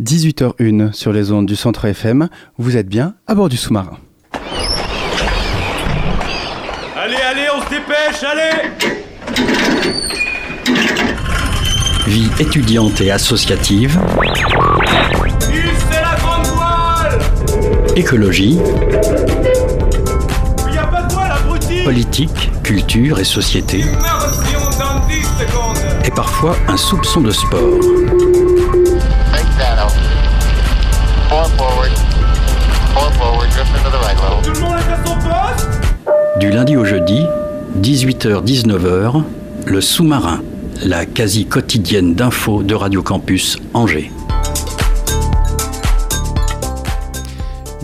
18h01 sur les ondes du centre FM, vous êtes bien à bord du sous-marin. Allez, allez, on se dépêche, allez Vie étudiante et associative. c'est la grande voile Écologie. Il a pas de voile, abruti Politique, culture et société. Merde, si on donne 10 secondes Et parfois un soupçon de sport. Du lundi au jeudi, 18h-19h, le sous-marin, la quasi quotidienne d'infos de Radio Campus Angers.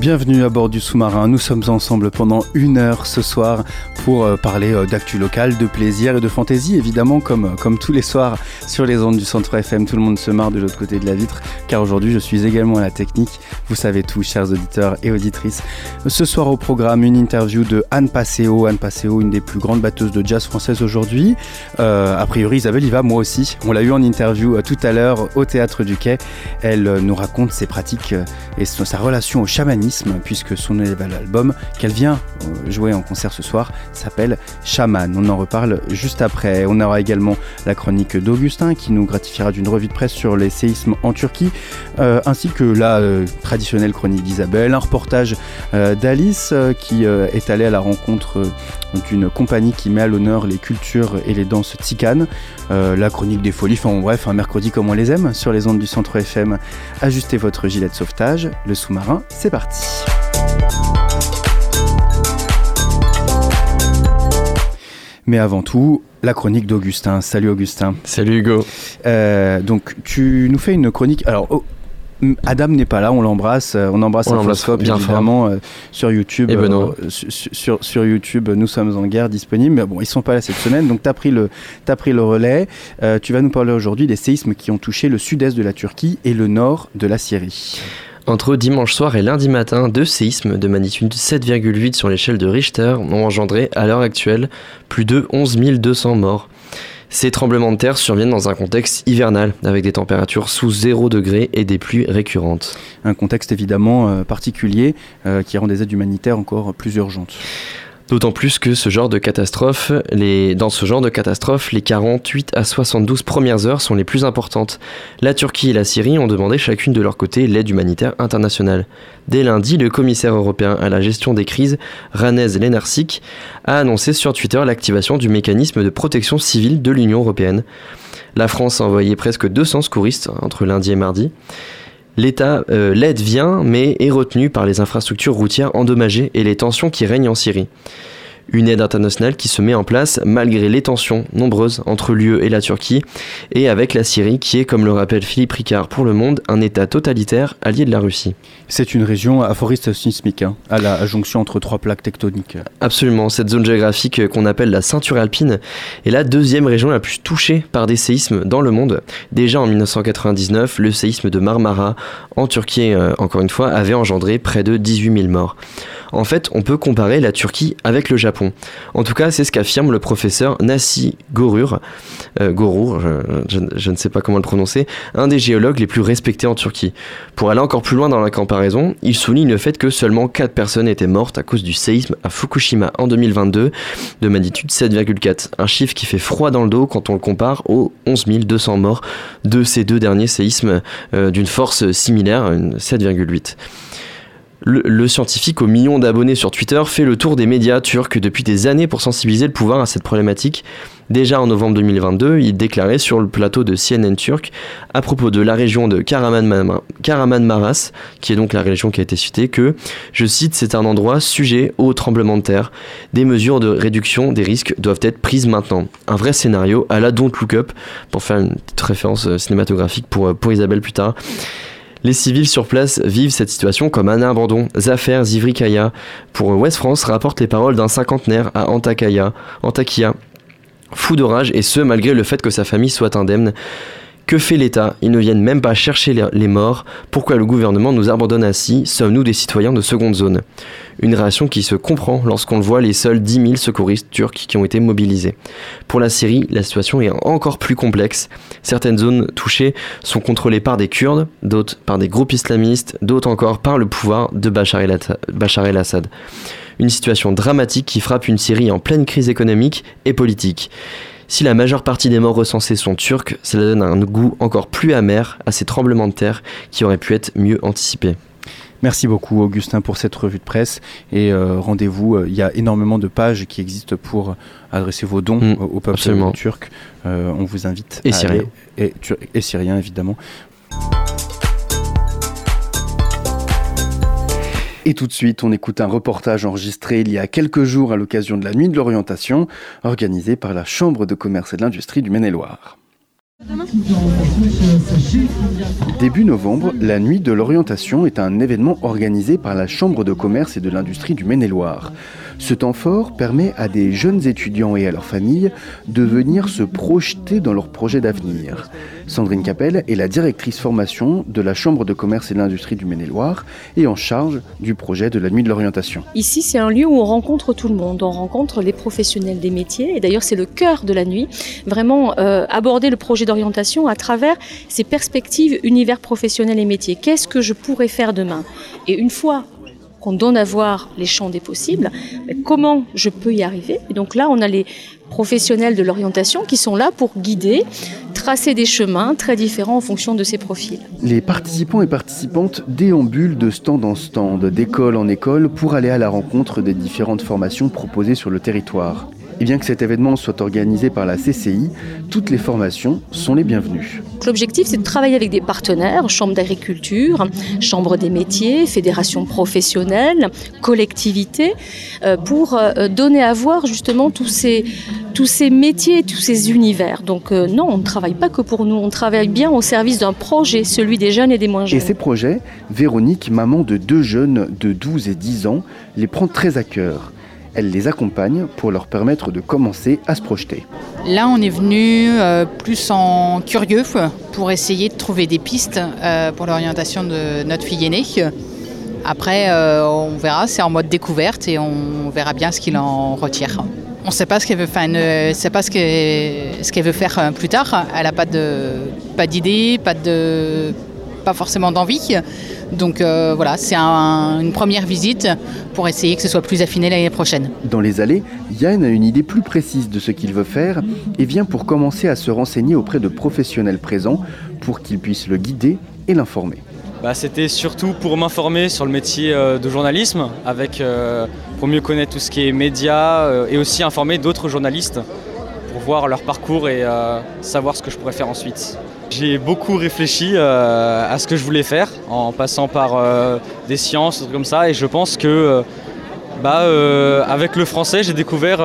Bienvenue à bord du sous-marin. Nous sommes ensemble pendant une heure ce soir pour euh, parler euh, d'actu local, de plaisir et de fantaisie, évidemment, comme, euh, comme tous les soirs sur les ondes du centre FM. Tout le monde se marre de l'autre côté de la vitre, car aujourd'hui je suis également à la technique. Vous savez tout, chers auditeurs et auditrices. Ce soir au programme, une interview de Anne Passeo. Anne Passeo, une des plus grandes batteuses de jazz françaises aujourd'hui. a priori, Isabelle y va, moi aussi. On l'a eu en interview tout à l'heure au Théâtre du Quai. Elle nous raconte ses pratiques et sa relation au chamanisme puisque son album qu'elle vient jouer en concert ce soir s'appelle Shaman. On en reparle juste après. On aura également la chronique d'Augustin qui nous gratifiera d'une revue de presse sur les séismes en Turquie, euh, ainsi que la euh, traditionnelle chronique d'Isabelle, un reportage d'Alice qui est allée à la rencontre d'une compagnie qui met à l'honneur les cultures et les danses tziganes, la chronique des folies, enfin bref, un mercredi comme on les aime sur les ondes du centre FM. Ajustez votre gilet de sauvetage, le sous-marin, c'est parti. Mais avant tout, la chronique d'Augustin. Salut Augustin. Salut Hugo. Euh, donc tu nous fais une chronique. Alors oh, Adam n'est pas là, on l'embrasse, euh, on embrasse on bien évidemment euh, sur YouTube. Et Benoît. sur, sur, YouTube, nous sommes en guerre disponible. Mais bon, ils sont pas là cette semaine, donc tu as pris le as pris le relais. tu vas nous parler aujourd'hui des séismes qui ont touché le sud-est de la Turquie et le nord de la Syrie. Entre dimanche soir et lundi matin, deux séismes de magnitude 7,8 sur l'échelle de Richter ont engendré, à l'heure actuelle, plus de 11 200 morts. Ces tremblements de terre surviennent dans un contexte hivernal, avec des températures sous 0 degré et des pluies récurrentes. Un contexte évidemment euh, particulier euh, qui rend des aides humanitaires encore plus urgentes. D'autant plus que ce genre de catastrophe, les... dans ce genre de catastrophe, les 48 à 72 premières heures sont les plus importantes. La Turquie et la Syrie ont demandé chacune de leur côté l'aide humanitaire internationale. Dès lundi, le commissaire européen à la gestion des crises, Ranez Lenarcic, a annoncé sur Twitter l'activation du mécanisme de protection civile de l'Union européenne. La France a envoyé presque 200 secouristes entre lundi et mardi. L'État, euh, l'aide vient, mais est retenue par les infrastructures routières endommagées et les tensions qui règnent en Syrie. Une aide internationale qui se met en place malgré les tensions nombreuses entre l'UE et la Turquie et avec la Syrie qui est, comme le rappelle Philippe Ricard pour Le Monde, un État totalitaire allié de la Russie. C'est une région à foriste sismique, hein, à la jonction entre trois plaques tectoniques. Absolument, cette zone géographique qu'on appelle la ceinture alpine est la deuxième région la plus touchée par des séismes dans le monde. Déjà en 1999, le séisme de Marmara en Turquie, euh, encore une fois, avait engendré près de 18 000 morts. En fait, on peut comparer la Turquie avec le Japon. En tout cas, c'est ce qu'affirme le professeur Nassi Gorur, euh, je, ne sais pas comment le prononcer, un des géologues les plus respectés en Turquie. Pour aller encore plus loin dans la comparaison, il souligne le fait que seulement 4 personnes étaient mortes à cause du séisme à Fukushima en 2022 de magnitude 7,4. Un chiffre qui fait froid dans le dos quand on le compare aux 11 200 morts de ces deux derniers séismes euh, d'une force similaire, 7,8. Le, scientifique aux millions d'abonnés sur Twitter fait le tour des médias turcs depuis des années pour sensibiliser le pouvoir à cette problématique. Déjà en novembre 2022, il déclarait sur le plateau de CNN turc à propos de la région de Karaman-Maras, qui est donc la région qui a été citée, que, je cite, c'est un endroit sujet au tremblement de terre. Des mesures de réduction des risques doivent être prises maintenant. Un vrai scénario à la Don't Look Up, pour faire une petite référence euh, cinématographique pour, euh, pour Isabelle plus tard. Les civils sur place vivent cette situation comme un abandon. Zafer Zivrikaya pour West France rapporte les paroles d'un cinquantenaire à Antakya, Antakya, fou d'orage et ce malgré le fait que sa famille soit indemne. Que fait l'État? Ils ne viennent même pas chercher les morts. Pourquoi le gouvernement nous abandonne ainsi? Sommes-nous des citoyens de seconde zone? Une réaction qui se comprend lorsqu'on voit les seuls 10 000 secouristes turcs qui ont été mobilisés. Pour la Syrie, la situation est encore plus complexe. Certaines zones touchées sont contrôlées par des Kurdes, d'autres par des groupes islamistes, d'autres encore par le pouvoir de Bachar el-Assad. Une situation dramatique qui frappe une Syrie en pleine crise économique et politique. Si la majeure partie des morts recensés sont turcs, cela donne un goût encore plus amer à ces tremblements de terre qui auraient pu être mieux anticipés. Merci beaucoup Augustin pour cette revue de presse et euh, rendez-vous, euh, il y a énormément de pages qui existent pour adresser vos dons mm, au peuple turc. Euh, on vous invite et syrien. et, et syrien évidemment. Et tout de suite, on écoute un reportage enregistré il y a quelques jours à l'occasion de la Nuit de l'Orientation, organisée par la Chambre de commerce et de l'industrie du Maine-et-Loire. Début novembre, la Nuit de l'Orientation est un événement organisé par la Chambre de commerce et de l'industrie du Maine-et-Loire. Ce temps fort permet à des jeunes étudiants et à leurs familles de venir se projeter dans leurs projets d'avenir. Sandrine Capel est la directrice formation de la Chambre de commerce et de l'industrie du Maine-et-Loire et en charge du projet de la nuit de l'orientation. Ici, c'est un lieu où on rencontre tout le monde, on rencontre les professionnels des métiers et d'ailleurs c'est le cœur de la nuit, vraiment euh, aborder le projet d'orientation à travers ces perspectives univers professionnels et métiers. Qu'est-ce que je pourrais faire demain? Et une fois qu'on donne à voir les champs des possibles, comment je peux y arriver? Et donc là, on a les professionnels de l'orientation qui sont là pour guider, tracer des chemins très différents en fonction de ces profils. Les participants et participantes déambulent de stand en stand, d'école en école, pour aller à la rencontre des différentes formations proposées sur le territoire. Et bien que cet événement soit organisé par la CCI, toutes les formations sont les bienvenues. L'objectif, c'est de travailler avec des partenaires, chambres d'agriculture, chambres des métiers, fédérations professionnelles, collectivités, euh, pour euh, donner à voir justement tous ces, tous ces métiers, tous ces univers. Donc euh, non, on ne travaille pas que pour nous, on travaille bien au service d'un projet, celui des jeunes et des moins jeunes. Et ces projets, Véronique, maman de deux jeunes de 12 et 10 ans, les prend très à cœur. Elle les accompagne pour leur permettre de commencer à se projeter. Là, on est venu euh, plus en curieux pour essayer de trouver des pistes euh, pour l'orientation de notre fille aînée. Après, euh, on verra, c'est en mode découverte et on verra bien ce qu'il en retire. On ne sait pas ce qu'elle veut, faire, ce qu'elle veut faire plus tard. Elle n'a pas pas d'idée, pas de, pas forcément d'envie. Donc euh, voilà, c'est une première visite pour essayer que ce soit plus affiné l'année prochaine. Dans les allées, Yann a une idée plus précise de ce qu'il veut faire et vient pour commencer à se renseigner auprès de professionnels présents pour qu'ils puissent le guider et l'informer. Bah, C'était surtout pour m'informer sur le métier euh, de journalisme, avec, euh, pour mieux connaître tout ce qui est médias et aussi informer d'autres journalistes pour voir leur parcours et savoir ce que je pourrais faire ensuite. J'ai beaucoup réfléchi euh, à ce que je voulais faire en passant par euh, des sciences, des trucs comme ça, et je pense que euh, bah, avec le français, j'ai découvert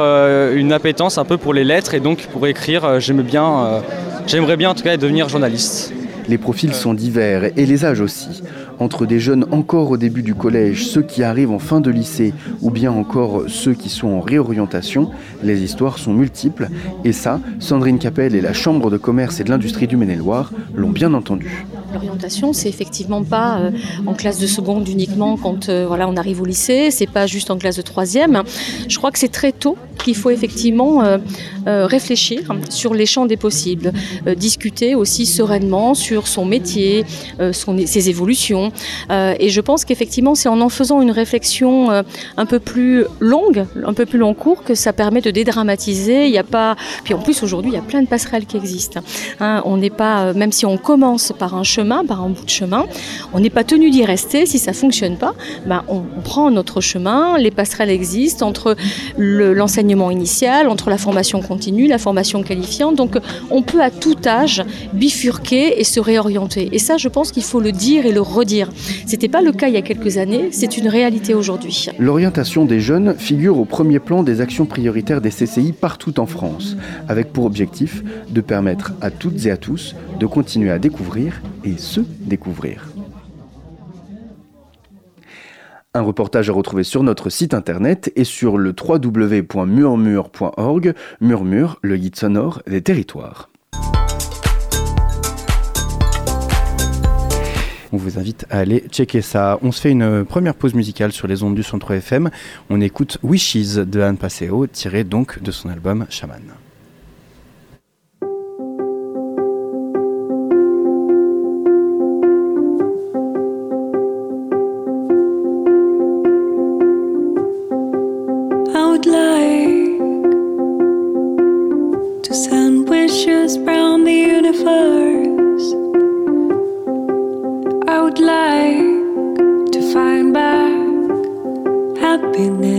une appétence un peu pour les lettres et donc pour écrire, bien, j'aimerais bien en tout cas devenir journaliste. Les profils sont divers et les âges aussi entre des jeunes encore au début du collège, ceux qui arrivent en fin de lycée ou bien encore ceux qui sont en réorientation, les histoires sont multiples et ça, Sandrine Capel et la Chambre de commerce et de l'industrie du Maine-et-Loire l'ont bien entendu. L'orientation, c'est effectivement pas euh, en classe de seconde uniquement quand euh, voilà, on arrive au lycée, c'est pas juste en classe de troisième. Je crois que c'est très tôt qu'il faut effectivement euh, réfléchir sur les champs des possibles, discuter aussi sereinement sur son métier, ses évolutions. Et je pense qu'effectivement, c'est en en faisant une réflexion un peu plus longue, un peu plus long cours, que ça permet de dédramatiser. Il n'y a pas. Puis en plus, aujourd'hui, il y a plein de passerelles qui existent. Hein. on n'est pas, même si on commence par un chemin par un bout de chemin. On n'est pas tenu d'y rester. Si ça fonctionne pas, ben on, prend notre chemin. Les passerelles existent entre l'enseignement initial, entre la formation continue, la formation qualifiante. Donc on peut à tout âge bifurquer et se réorienter. Et ça, je pense qu'il faut le dire et le redire. C'était pas le cas il y a quelques années. C'est une réalité aujourd'hui. L'orientation des jeunes figure au premier plan des actions prioritaires des CCI partout en France, avec pour objectif de permettre à toutes et à tous de continuer à découvrir et se découvrir. Un reportage à retrouver sur notre site internet et sur le www.murmure.org, Murmure, le guide sonore des territoires. On vous invite à aller checker ça. On se fait une première pause musicale sur les ondes du 103 FM. On écoute Wishes de Anne Passeo, tiré donc de son album Shaman. Happiness.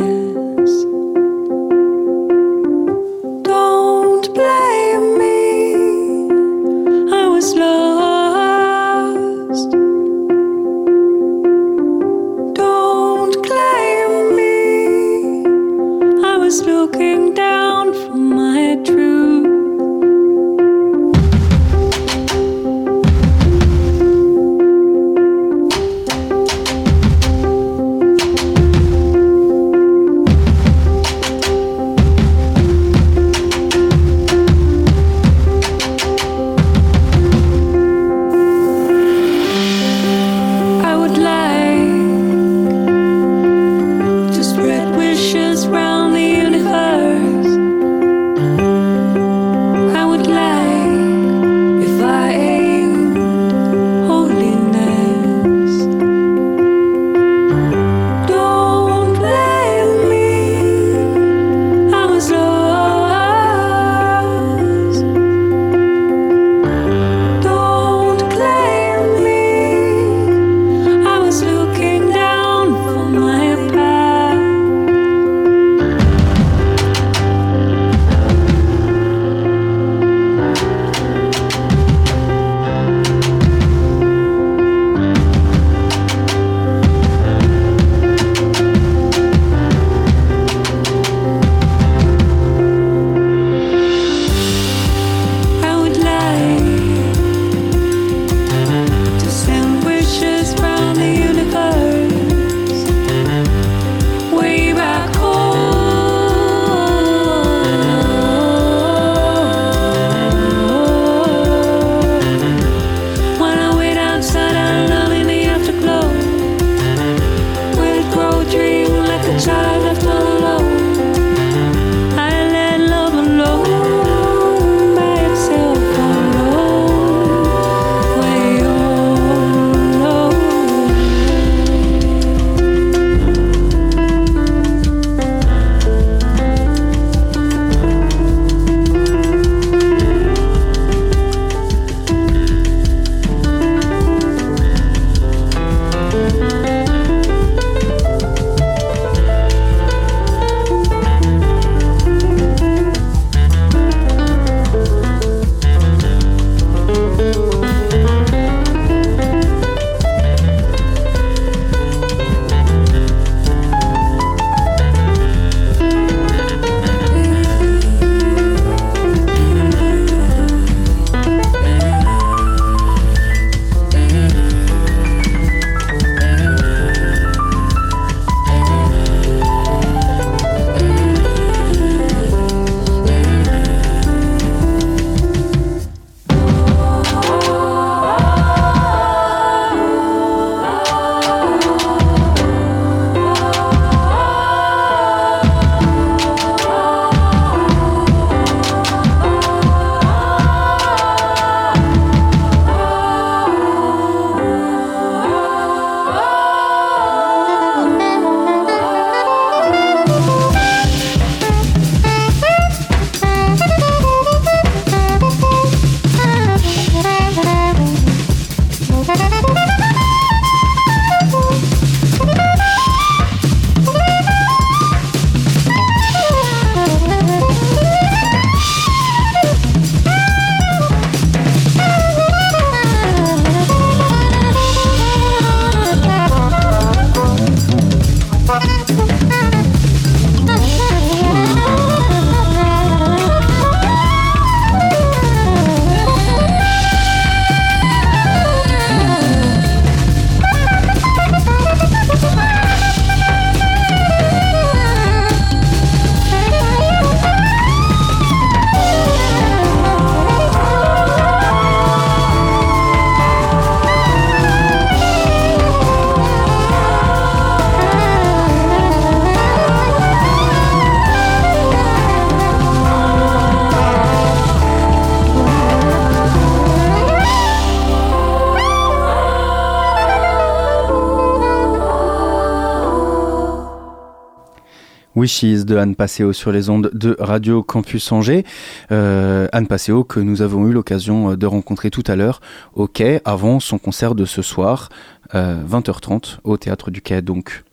Wishes de Anne Passeo sur les ondes de Radio Campus Angers. Euh, Anne Passeo que nous avons eu l'occasion euh, de rencontrer tout à l'heure au quai avant son concert de ce soir, euh, 20h30 au théâtre du quai donc.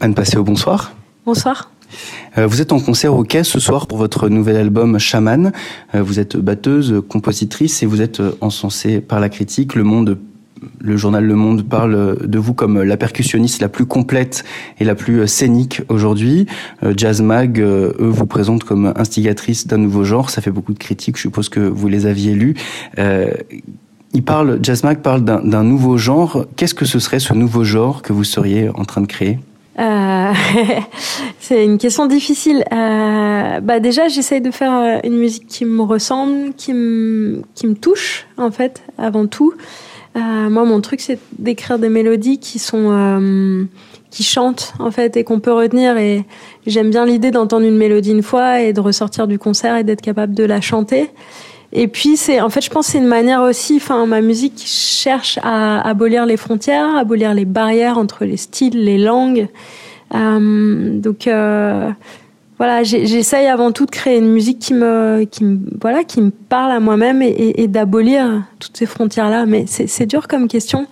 Anne Passeo, bonsoir. Bonsoir. Euh, vous êtes en concert au quai ce soir pour votre nouvel album Shaman. Euh, vous êtes batteuse, compositrice et vous êtes encensée par la critique. Le monde le journal Le Monde parle de vous comme la percussionniste la plus complète et la plus scénique aujourd'hui. Euh, Jazz Mag, euh, eux, vous présentent comme instigatrice d'un nouveau genre. Ça fait beaucoup de critiques, je suppose que vous les aviez lues. Euh, parle, Jazz Mag parle d'un nouveau genre. Qu'est-ce que ce serait ce nouveau genre que vous seriez en train de créer? Euh, c'est une question difficile. Euh, bah déjà, j'essaye de faire euh, une musique qui me ressemble, qui me touche, en fait, avant tout. Euh, moi, mon truc, c'est d'écrire des mélodies qui sont, euh, qui chantent, en fait, et qu'on peut retenir. Et j'aime bien l'idée d'entendre une mélodie une fois et de ressortir du concert et d'être capable de la chanter. Et puis, c'est, en fait, je pense c'est une manière aussi, enfin, ma musique cherche à abolir les frontières, abolir les barrières entre les styles, les langues. Euh, donc, euh, voilà, j'essaye avant tout de créer une musique qui me, qui me, voilà, qui me parle à moi-même et, d'abolir toutes ces frontières-là. Mais c'est dur comme question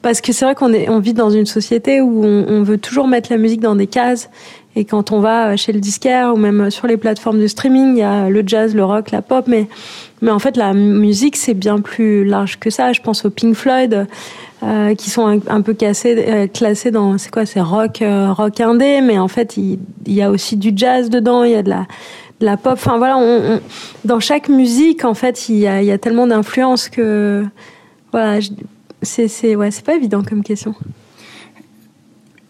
parce que c'est vrai qu'on on vit dans une société où on, on veut toujours mettre la musique dans des cases. Et quand on va chez le disquaire ou même sur les plateformes de streaming, il y a le jazz, le rock, la pop, mais mais en fait, la musique, c'est bien plus large que ça. Je pense aux Pink Floyd, euh, qui sont un, peu euh, classés dans, c'est quoi, c'est rock, euh, rock indé, mais en fait, il, y a aussi du jazz dedans, il y a de la, la pop. Enfin voilà, dans chaque musique, en fait, il y a, il y a tellement d'influences que, voilà, c'est, c'est, ouais, c'est pas évident comme question.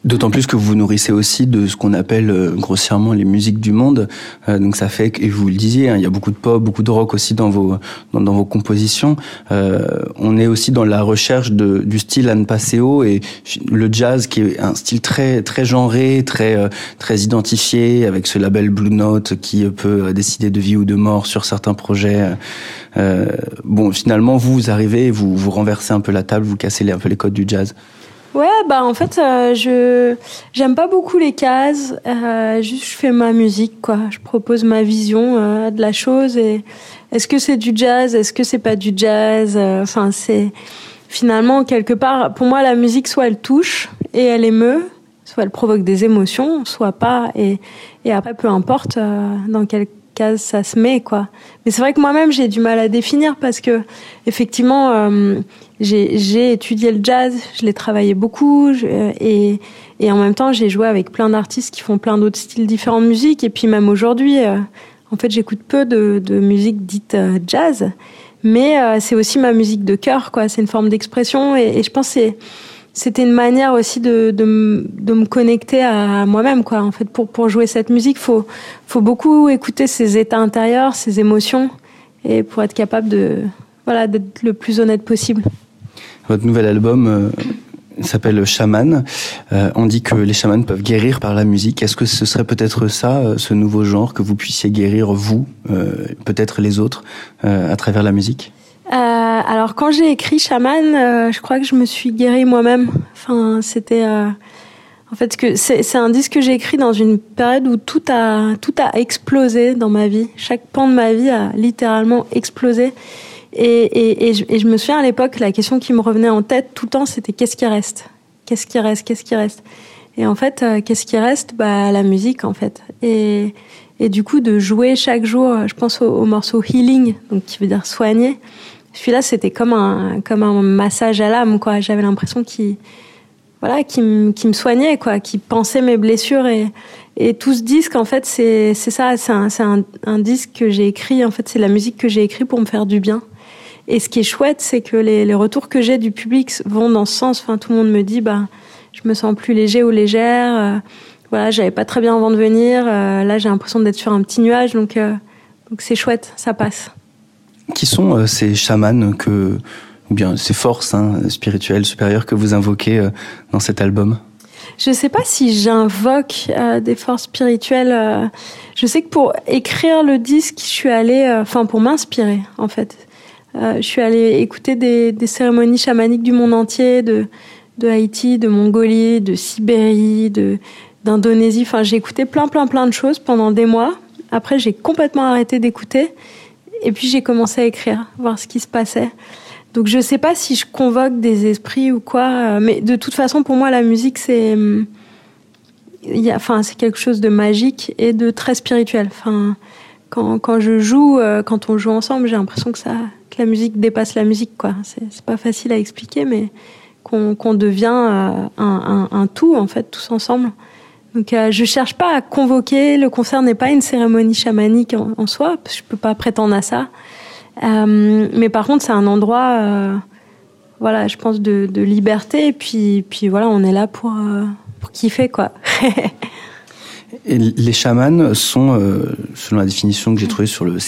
D'autant plus que vous vous nourrissez aussi de ce qu'on appelle euh, grossièrement les musiques du monde. Euh, donc ça fait que, et vous le disiez, hein, il y a beaucoup de pop, beaucoup de rock aussi dans vos dans, vos compositions. Euh, on est aussi dans la recherche de, du style Anne Passeo et le jazz qui est un style très très genré, très euh, très identifié avec ce label Blue Note qui peut euh, décider de vie ou de mort sur certains projets. Bon, finalement, vous, vous arrivez, vous vous renversez un peu la table, vous cassez les, un peu les codes du jazz. Ouais, bah en fait, euh, je j'aime pas beaucoup les cases. Euh, juste, je fais ma musique, quoi. Je propose ma vision euh, de la chose. Et est-ce que c'est du jazz Est-ce que c'est pas du jazz Euh, Enfin, c'est finalement quelque part. Pour moi, la musique, soit elle touche et elle émeut, soit elle provoque des émotions, soit pas. Et et après, peu importe euh, dans quelle case ça se met, quoi. Mais c'est vrai que moi-même, j'ai du mal à définir parce que effectivement. J'ai étudié le jazz, je l'ai travaillé beaucoup je- euh, et, et en même temps j'ai joué avec plein d'artistes qui font plein d'autres styles différents de musique et puis même aujourd'hui, euh, en fait j'écoute peu de, de musique dite euh, jazz, mais c'est aussi ma musique de cœur quoi, c'est une forme d'expression et, je pense que c'était une manière aussi de, de, de me connecter à moi-même quoi. En fait pour pour jouer cette musique, faut faut beaucoup écouter ses états intérieurs, ses émotions et pour être capable de voilà d'être le plus honnête possible. Votre nouvel album euh, s'appelle Shaman. Euh, on dit que les chamans peuvent guérir par la musique. Est-ce que ce serait peut-être ça, euh, ce nouveau genre, que vous puissiez guérir vous, peut-être les autres, à travers la musique? Alors quand j'ai écrit Shaman, euh, je crois que je me suis guérie moi-même. Enfin, c'était en fait c'est un disque que j'ai écrit dans une période où tout a tout a explosé dans ma vie. Chaque pan de ma vie a littéralement explosé. Et, je, me souviens à l'époque, la question qui me revenait en tête tout le temps, c'était qu'est-ce qui reste? Qu'est-ce qui reste? Qu'est-ce qui reste? Et en fait, euh, qu'est-ce qui reste? Bah la musique en fait. Et, du coup, de jouer chaque jour, je pense au, au morceau Healing, donc qui veut dire soigner. Celui-là, c'était comme un comme un massage à l'âme, quoi. J'avais l'impression qu'il voilà, qui me soignait, quoi, qui pensait mes blessures et et tout ce disque, en fait, c'est ça, c'est un disque que j'ai écrit. En fait, c'est la musique que j'ai écrit pour me faire du bien. Et ce qui est chouette, c'est que les, les retours que j'ai du public vont dans ce sens. Enfin, tout le monde me dit, bah, je me sens plus léger ou légère. Euh, voilà, j'avais pas très bien avant de venir. Euh, là, j'ai l'impression d'être sur un petit nuage, donc euh, donc c'est chouette, ça passe. Qui sont euh, ces chamans que, ou bien ces forces hein, spirituelles supérieures que vous invoquez dans cet album? Je sais pas si j'invoque euh, des forces spirituelles. euh, je sais que pour écrire le disque, je suis allée, euh, enfin pour m'inspirer en fait. Euh, je suis allée écouter des, cérémonies chamaniques du monde entier, de, Haïti, de Mongolie, de Sibérie, d'Indonésie. Enfin, j'ai écouté plein, plein, plein de choses pendant des mois. Après, j'ai complètement arrêté d'écouter. Et puis, j'ai commencé à écrire, voir ce qui se passait. Donc, je sais pas si je convoque des esprits ou quoi. Mais de toute façon, pour moi, la musique, c'est. A, enfin, c'est quelque chose de magique et de très spirituel. Enfin, quand, quand je joue, euh, quand on joue ensemble, j'ai l'impression que ça, que la musique dépasse la musique, quoi. C'est, pas facile à expliquer, mais qu'on, devient euh, un, tout, en fait, tous ensemble. Donc, euh, je cherche pas à convoquer. Le concert n'est pas une cérémonie chamanique en, soi, je peux pas prétendre à ça. Euh, mais par contre, c'est un endroit, voilà, je pense de, de, liberté. Et puis, puis voilà, on est là pour pour kiffer quoi. Les chamans sont, euh, selon la définition que j'ai trouvée sur le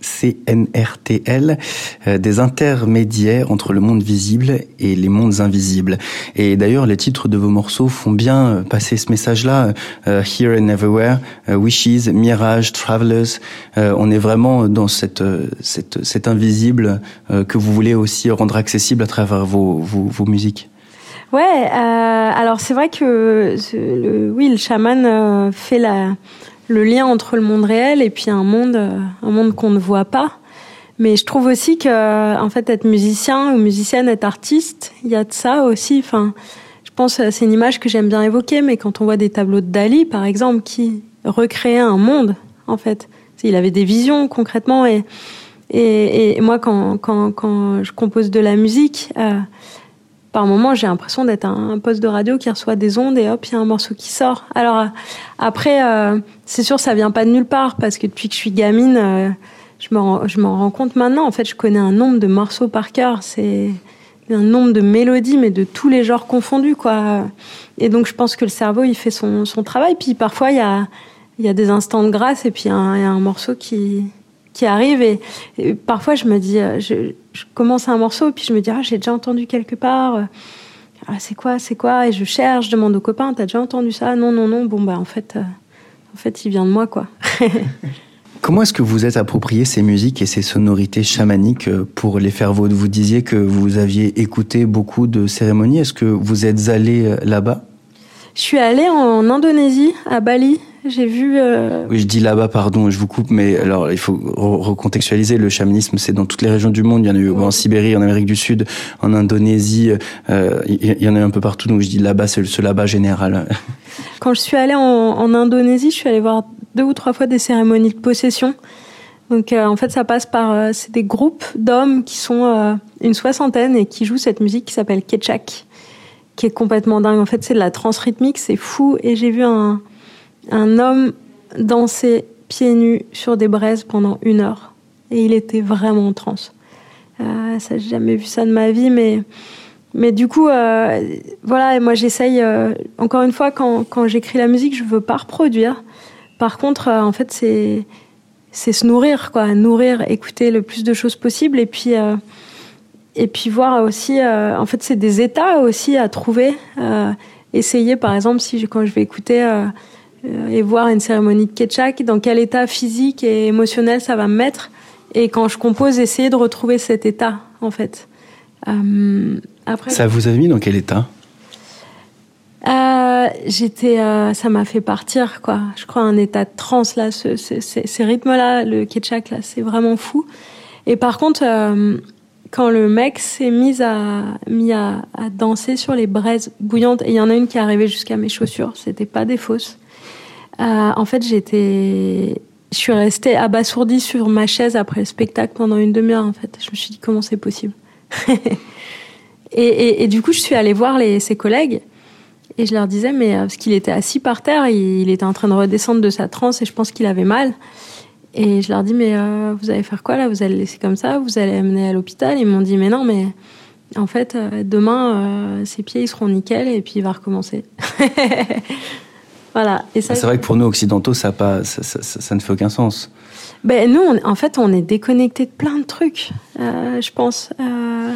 CNRTL, euh, des intermédiaires entre le monde visible et les mondes invisibles. Et d'ailleurs, les titres de vos morceaux font bien euh, passer ce message-là. Here and Everywhere, Wishes, Mirage, Travelers. on est vraiment dans cette, cette, cet invisible que vous voulez aussi rendre accessible à travers vos, vos, vos musiques. Ouais, euh, alors c'est vrai que le, oui, le chaman euh, fait le lien entre le monde réel et puis un monde, euh, un monde qu'on ne voit pas. Mais je trouve aussi que, en fait, être musicien ou musicienne, être artiste, il y a de ça aussi. Enfin, je pense c'est une image que j'aime bien évoquer, mais quand on voit des tableaux de Dali, par exemple, qui recréait un monde, en fait, il avait des visions concrètement et moi quand, je compose de la musique. Par moment, j'ai l'impression d'être un, poste de radio qui reçoit des ondes et hop, il y a un morceau qui sort. Alors euh, après, euh, c'est sûr, ça vient pas de nulle part parce que depuis que je suis gamine, euh, je m'en rends compte maintenant. En fait, je connais un nombre de morceaux par cœur. C'est un nombre de mélodies, mais de tous les genres confondus, quoi. Et donc, je pense que le cerveau, il fait son, son travail. Puis parfois, il y a y a des instants de grâce et puis il y a un morceau qui qui arrive et, et, parfois je me dis je, je commence un morceau, puis je me dis, ah, j'ai déjà entendu quelque part. Ah, c'est quoi, c'est quoi? Et je cherche, je demande aux copains, t'as déjà entendu ça? Non, non, non. Bon, bah, en fait, euh, en fait, il vient de moi, quoi. Comment est-ce que vous êtes approprié ces musiques et ces sonorités chamaniques euh, pour les faire vôtres Vous disiez que vous aviez écouté beaucoup de cérémonies. Est-ce que vous êtes allé euh, là-bas? Je suis allée en Indonésie, à Bali, j'ai vu. Euh... Oui, je dis là-bas, pardon, je vous coupe, mais alors il faut recontextualiser. Le chamanisme, c'est dans toutes les régions du monde. Il y en a eu en Sibérie, en Amérique du Sud, en Indonésie. Euh, il y en a eu un peu partout. Donc je dis là-bas, c'est ce là-bas général. Quand je suis allée en, en, Indonésie, je suis allée voir deux ou trois fois des cérémonies de possession. Donc euh, en fait, ça passe par c'est des groupes d'hommes qui sont une soixantaine et qui jouent cette musique qui s'appelle Ketchak, qui est complètement dingue. En fait, c'est de la trance rythmique, c'est fou. Et j'ai vu un un homme danser pieds nus sur des braises pendant une heure. Et il était vraiment en transe. Euh, j'ai jamais vu ça de ma vie, mais, mais du coup, euh, voilà, moi j'essaye, euh, encore une fois, quand, quand j'écris la musique, je veux pas reproduire. Par contre, euh, en fait, c'est, c'est se nourrir, quoi, nourrir, écouter le plus de choses possible, et puis, et puis voir aussi, en fait, c'est des états aussi à trouver. essayer, par exemple, si quand je vais écouter et voir une cérémonie de ketchak, dans quel état physique et émotionnel ça va me mettre. Et quand je compose, essayer de retrouver cet état, en fait. Euh, après, ça vous a mis dans quel état? Euh, J'étais, euh, ça m'a fait partir, quoi. Je crois un état de transe là, ce, ce, ces, ces rythmes-là, le ketchak là, c'est vraiment fou. Et par contre, euh, quand le mec s'est mis à mis à, à, danser sur les braises bouillantes, et il y en a une qui est arrivée jusqu'à mes chaussures, c'était pas des fausses. Euh, en fait, j'étais, je suis restée abasourdie sur ma chaise après le spectacle pendant une demi-heure. En fait, je me suis dit comment c'est possible? et, du coup, je suis allée voir ses collègues et je leur disais, mais parce qu'il était assis par terre, il, était en train de redescendre de sa transe et je pense qu'il avait mal. Et je leur dis, mais euh, vous allez faire quoi là? Vous allez le laisser comme ça? Vous allez amener à l'hôpital? Ils m'ont dit, mais non, mais en fait, euh, demain, euh, ses pieds ils seront nickel et puis il va recommencer. Voilà. Et ça, c'est vrai que pour nous occidentaux, ça, pas, ça, ça, ça, ça ne fait aucun sens. Ben, nous, on, en fait, on est déconnecté de plein de trucs, euh, je pense. Euh,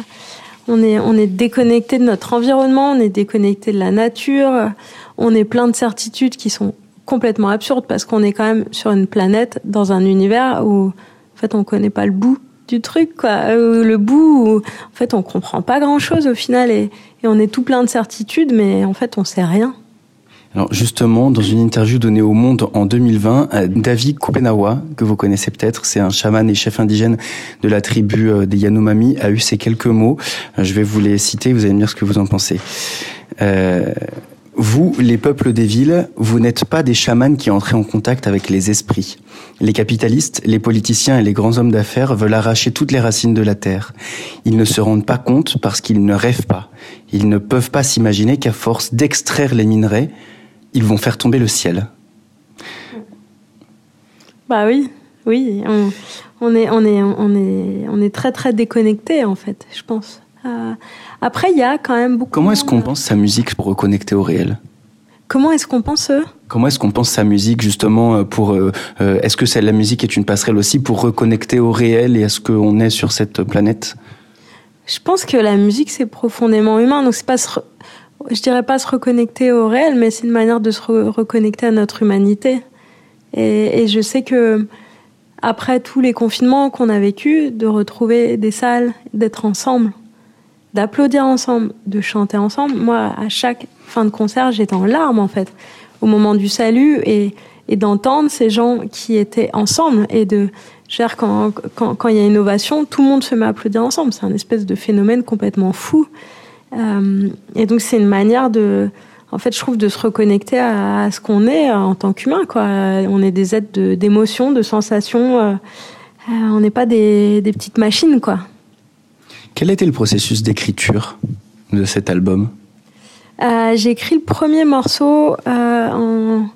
on est, on est déconnecté de notre environnement, on est déconnecté de la nature, on est plein de certitudes qui sont complètement absurdes parce qu'on est quand même sur une planète, dans un univers où, en fait, on connaît pas le bout du truc, quoi. Le bout où, en fait, on comprend pas grand chose au final et, et on est tout plein de certitudes, mais en fait, on sait rien. Alors justement, dans une interview donnée au Monde en 2020, euh, David Kupenawa, que vous connaissez peut-être, c'est un chaman et chef indigène de la tribu euh, des Yanomami, a eu ces quelques mots. Euh, Je vais vous les citer, vous allez me dire ce que vous en pensez. Vous, les peuples des villes, vous n'êtes pas des chamans qui entrent en contact avec les esprits. Les capitalistes, les politiciens et les grands hommes d'affaires veulent arracher toutes les racines de la terre. Ils ne se rendent pas compte parce qu'ils ne rêvent pas. Ils ne peuvent pas s'imaginer qu'à force d'extraire les minerais, ils vont faire tomber le ciel. Bah oui, oui, on, on est, on est, on est, on est très très déconnecté en fait, je pense. Euh, après, il y a quand même beaucoup. Comment est-ce qu'on pense sa musique pour reconnecter au réel? Comment est-ce qu'on pense eux? Comment est-ce qu'on pense sa musique justement euh, pour euh, Est-ce que la musique est une passerelle aussi pour reconnecter au réel et à ce qu'on est sur cette planète? Je pense que la musique c'est profondément humain, donc c'est pas se re- je dirais pas se reconnecter au réel, mais c'est une manière de se re- reconnecter à notre humanité. Et, je sais que après tous les confinements qu'on a vécu, de retrouver des salles, d'être ensemble, d'applaudir ensemble, de chanter ensemble. Moi, à chaque fin de concert, j'étais en larmes en fait, au moment du salut et, d'entendre ces gens qui étaient ensemble et de je veux dire, quand quand il y a innovation, tout le monde se met à applaudir ensemble. C'est un espèce de phénomène complètement fou. Euh, et donc c'est une manière de, en fait, je trouve de se reconnecter à, à ce qu'on est en tant qu'humain. Quoi, on est des êtres de- d'émotions, de, sensations. euh, euh, on n'est pas des, des petites machines, quoi. Quel a été le processus d'écriture de cet album? Euh, j'ai écrit le premier morceau euh, en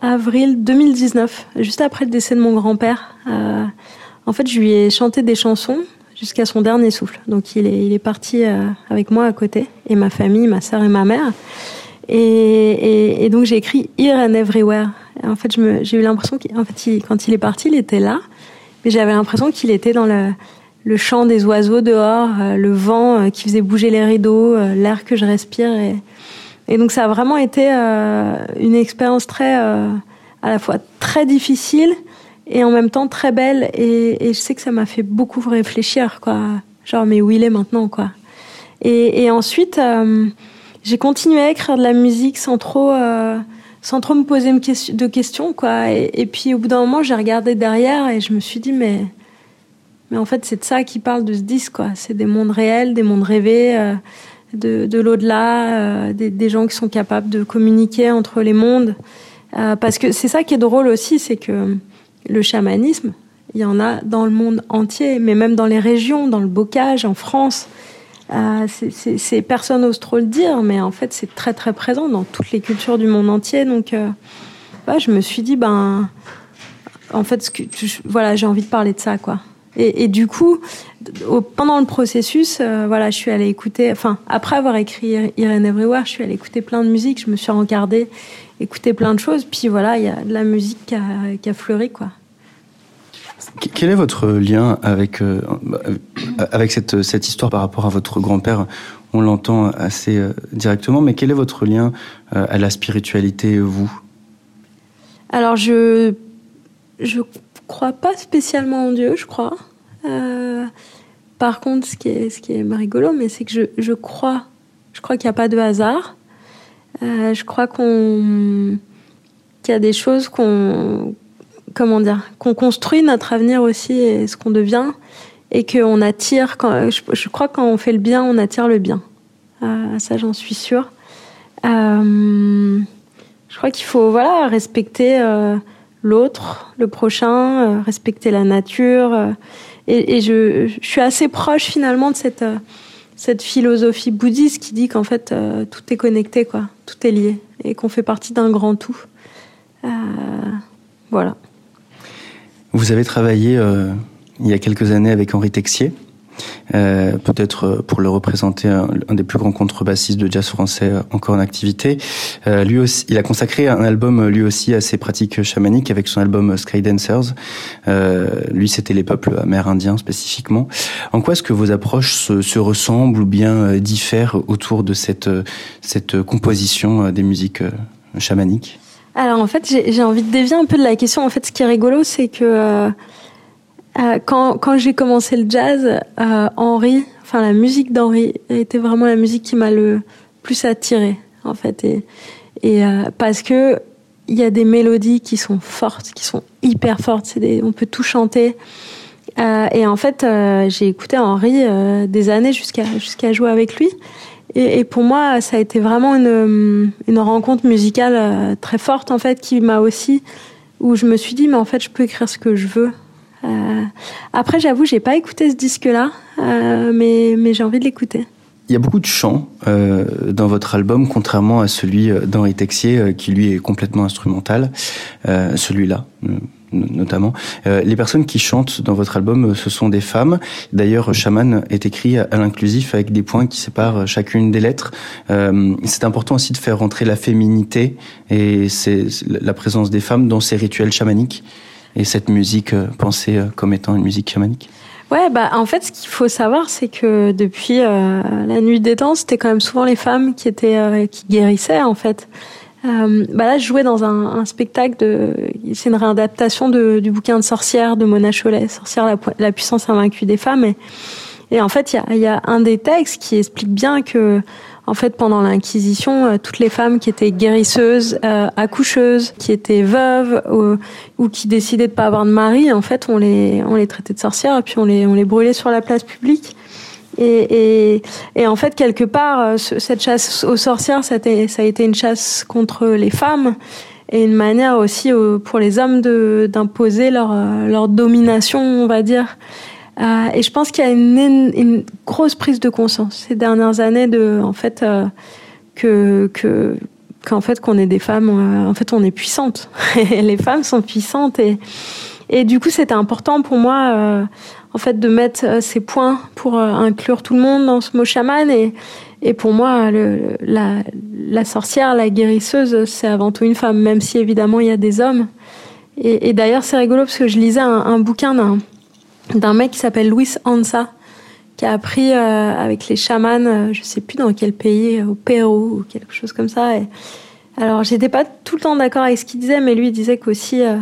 avril 2019, juste après le décès de mon grand-père. Euh, en fait, je lui ai chanté des chansons jusqu'à son dernier souffle. Donc, il est, il est parti euh, avec moi à côté, et ma famille, ma sœur et ma mère. Et, donc, j'ai écrit Here and Everywhere. En fait, j'ai eu l'impression qu'en fait, quand il est parti, il était là, mais j'avais l'impression qu'il était dans le, le chant des oiseaux dehors, euh, le vent euh, qui faisait bouger les rideaux, l'air que je respire. Et, donc ça a vraiment été une expérience très, à la fois très difficile et en même temps très belle. Et, je sais que ça m'a fait beaucoup réfléchir, quoi. Genre, mais où il est maintenant, quoi. Et, ensuite, euh, j'ai continué à écrire de la musique sans trop, euh, sans trop me poser de questions, quoi. Et, puis au bout d'un moment, j'ai regardé derrière et je me suis dit, mais mais en fait, c'est de ça qui parle de ce disque, quoi. C'est des mondes réels, des mondes rêvés, euh, de, de l'au-delà, des, gens qui sont capables de communiquer entre les mondes. Parce que c'est ça qui est drôle aussi, c'est que le chamanisme, il y en a dans le monde entier, mais même dans les régions, dans le bocage, en France. Euh, c'est- personne n'ose trop le dire, mais en fait, c'est très très présent dans toutes les cultures du monde entier. Donc, euh, je me suis dit, ben, en fait, que, voilà, j'ai envie de parler de ça, quoi. Et, du coup, pendant le processus, euh, voilà, je suis allée écouter, enfin, après avoir écrit Irene Everywhere, je suis allée écouter plein de musique, je me suis regardée, écouter plein de choses, puis voilà, il y a de la musique qui a, qui a fleuri, quoi. Qu- Quel est votre lien avec, euh, avec cette, cette histoire par rapport à votre grand-père? On l'entend assez euh, directement, mais quel est votre lien euh, à la spiritualité, vous? Alors, je je crois pas spécialement en Dieu, je crois. Par contre, ce qui est, ce qui est rigolo, mais c'est que je, je crois, je crois qu'il n'y a pas de hasard. Euh, je crois qu'on qu'il y a des choses qu'on comment dire qu'on construit notre avenir aussi et ce qu'on devient et qu'on attire je, je crois quand on fait le bien on attire le bien. Euh, ça j'en suis sûre. Euh, je crois qu'il faut voilà respecter l'autre le prochain respecter la nature et, je, suis assez proche finalement de cette cette philosophie bouddhiste qui dit qu'en fait euh, tout est connecté quoi. Tout est lié et qu'on fait partie d'un grand tout. Euh, voilà. Vous avez travaillé euh, il y a quelques années avec Henri Texier, euh, peut-être euh, pour le représenter, un, des plus grands contrebassistes de jazz français euh, encore en activité. Lui aussi, il a consacré un album lui aussi à ses pratiques chamaniques avec son album Sky Dancers. Lui, c'était les peuples amérindiens spécifiquement. En quoi est-ce que vos approches se, se ressemblent ou bien diffèrent autour de cette, cette composition des musiques chamaniques? Alors en fait, j'ai envie de dévier un peu de la question. En fait, ce qui est rigolo, c'est que euh, quand, quand j'ai commencé le jazz, euh, Henri, enfin la musique d'Henri, était vraiment la musique qui m'a le plus attirée, en fait. Et, euh, parce que il y a des mélodies qui sont fortes, qui sont hyper fortes. Des, on peut tout chanter. Euh, et en fait, euh, j'ai écouté Henri des années jusqu'à jusqu'à jouer avec lui. Et, et, pour moi, ça a été vraiment une, une rencontre musicale très forte en fait, qui m'a aussi où je me suis dit mais en fait, je peux écrire ce que je veux. Euh, après, j'avoue, j'ai pas écouté ce disque-là, euh, mais mais j'ai envie de l'écouter. Il y a beaucoup de chants euh, dans votre album, contrairement à celui d'Henri Texier, euh, qui lui est complètement instrumental. Euh, celui-là, notamment. Euh, les personnes qui chantent dans votre album, ce sont des femmes. D'ailleurs, Shaman est écrit à l'inclusif avec des points qui séparent chacune des lettres. Euh, c'est important aussi de faire rentrer la féminité et c'est la présence des femmes dans ces rituels chamaniques et cette musique euh, pensée comme étant une musique chamanique. Ouais, bah en fait, ce qu'il faut savoir, c'est que depuis euh, la nuit des temps, c'était quand même souvent les femmes qui étaient euh, qui guérissaient en fait. Euh, bah là, je jouais dans un, spectacle de, c'est une réadaptation du bouquin de Sorcière de Mona Chollet, Sorcière la, puissance invaincue des femmes. Et, en fait, il y a, un des textes qui explique bien que en fait, pendant l'Inquisition, euh, toutes les femmes qui étaient guérisseuses, euh, accoucheuses, qui étaient veuves ou, ou, qui décidaient de pas avoir de mari, en fait, on les, on les traitait de sorcières et puis on les, on les brûlait sur la place publique. Et, et, et en fait, quelque part, euh, cette chasse aux sorcières, ça a été, ça a été une chasse contre les femmes et une manière aussi pour les hommes d'imposer leur, leur domination, on va dire. Euh, et je pense qu'il y a une, grosse prise de conscience ces dernières années de, en fait, euh, que, que, qu'en fait, qu'on est des femmes, euh, en fait, on est puissantes. les femmes sont puissantes et, et du coup, c'était important pour moi, en fait, de mettre ces points pour inclure tout le monde dans ce mot chaman et, et pour moi, la, sorcière, la guérisseuse, c'est avant tout une femme, même si évidemment il y a des hommes. Et, et d'ailleurs, c'est rigolo parce que je lisais un, un bouquin d'un d'un mec qui s'appelle Luis Ansa, qui a appris euh, avec les chamans, euh, je sais plus dans quel pays, au Pérou ou quelque chose comme ça. Et alors, j'étais pas tout le temps d'accord avec ce qu'il disait, mais lui il disait qu'aussi euh,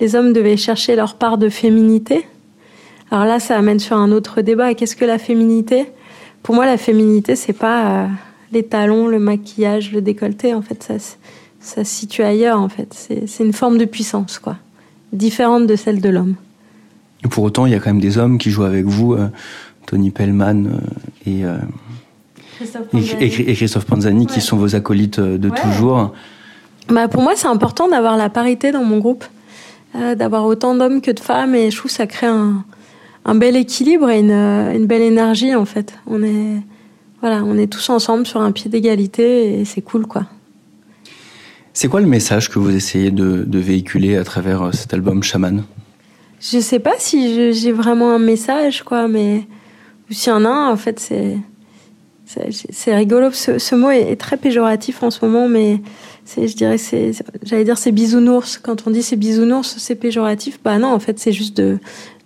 les hommes devaient chercher leur part de féminité. Alors là, ça amène sur un autre débat. Qu'est-ce que la féminité? Pour moi, la féminité, c'est pas euh, les talons, le maquillage, le décolleté. En fait, ça, ça se situe ailleurs. En fait, c'est une forme de puissance, quoi, différente de celle de l'homme. Et pour autant, il y a quand même des hommes qui jouent avec vous, euh, Tony Pellman euh, et, euh, et, et, Christophe Panzani, ouais. qui sont vos acolytes de ouais. toujours. Bah pour moi, c'est important d'avoir la parité dans mon groupe, euh, d'avoir autant d'hommes que de femmes, et je trouve que ça crée un, un bel équilibre et une, une, belle énergie en fait. On est, voilà, on est tous ensemble sur un pied d'égalité et c'est cool quoi. C'est quoi le message que vous essayez de, de véhiculer à travers cet album Shaman? Je sais pas si j'ai vraiment un message, quoi, mais s'il y en a un, en fait, c'est c'est rigolo. Ce, mot est, très péjoratif en ce moment, mais je dirais, c'est, j'allais dire, c'est bisounours. Quand on dit c'est bisounours, c'est péjoratif. Bah non, en fait, c'est juste de,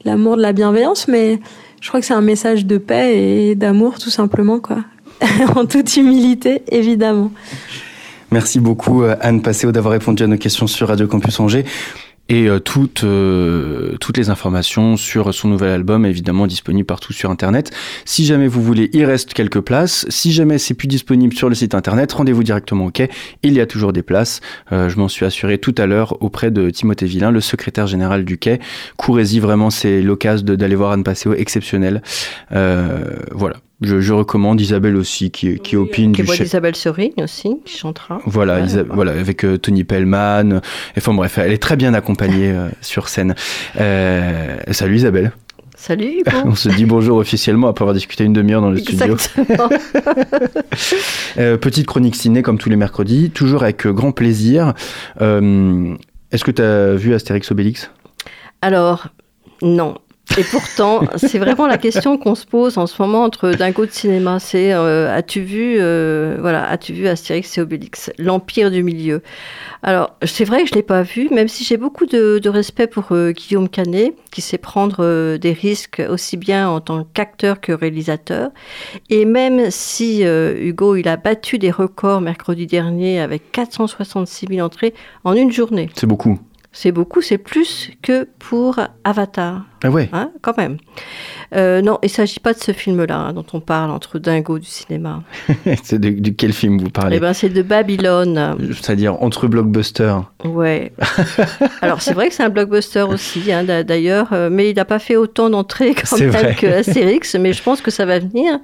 l'amour, de la bienveillance, mais je crois que c'est un message de paix et d'amour, tout simplement, quoi. en toute humilité, évidemment. Merci beaucoup, Anne Passeo, d'avoir répondu à nos questions sur Radio Campus Angers et euh, toutes, euh, toutes les informations sur son nouvel album évidemment disponible partout sur internet. Si jamais vous voulez, il reste quelques places. Si jamais c'est plus disponible sur le site internet, rendez-vous directement au quai. Il y a toujours des places. Euh, je m'en suis assuré tout à l'heure auprès de Timothée Villain, le secrétaire général du quai. Courez-y, vraiment, c'est l'occasion d'aller voir Anne Passeo exceptionnel. voilà. Je, je, recommande Isabelle aussi, qui, qui oui, opine du chef. Isabelle Serigne aussi, qui chantera. Voilà, ouais, voilà avec euh, Tony Pellman. Enfin bref, elle est très bien accompagnée euh, sur scène. Euh, salut Isabelle. Salut. Bon. On se dit bonjour officiellement après avoir discuté une demi-heure dans le studio. euh, petite chronique ciné comme tous les mercredis, toujours avec grand plaisir. Est-ce que tu as vu Astérix Obélix? Alors, non. Et pourtant, c'est vraiment la question qu'on se pose en ce moment entre Dingo de cinéma. C'est euh, as-tu vu, euh, voilà, as-tu vu Astérix et Obélix, l'empire du milieu? Alors, c'est vrai que je l'ai pas vu, même si j'ai beaucoup de, de, respect pour euh, Guillaume Canet, qui sait prendre euh, des risques aussi bien en tant qu'acteur que réalisateur. Et même si euh, Hugo, il a battu des records mercredi dernier avec 466 000 entrées en une journée. C'est beaucoup. C'est beaucoup, c'est plus que pour Avatar. Ah ouais. Hein, quand même. Euh, non, il ne s'agit pas de ce film-là hein, dont on parle entre dingo du cinéma. c'est de, de quel film vous parlez Eh ben, c'est de Babylone. C'est-à-dire entre blockbusters. Ouais. Alors c'est vrai que c'est un blockbuster aussi, hein, d'a- d'ailleurs, euh, mais il n'a pas fait autant d'entrées quand même que Astérix, mais je pense que ça va venir.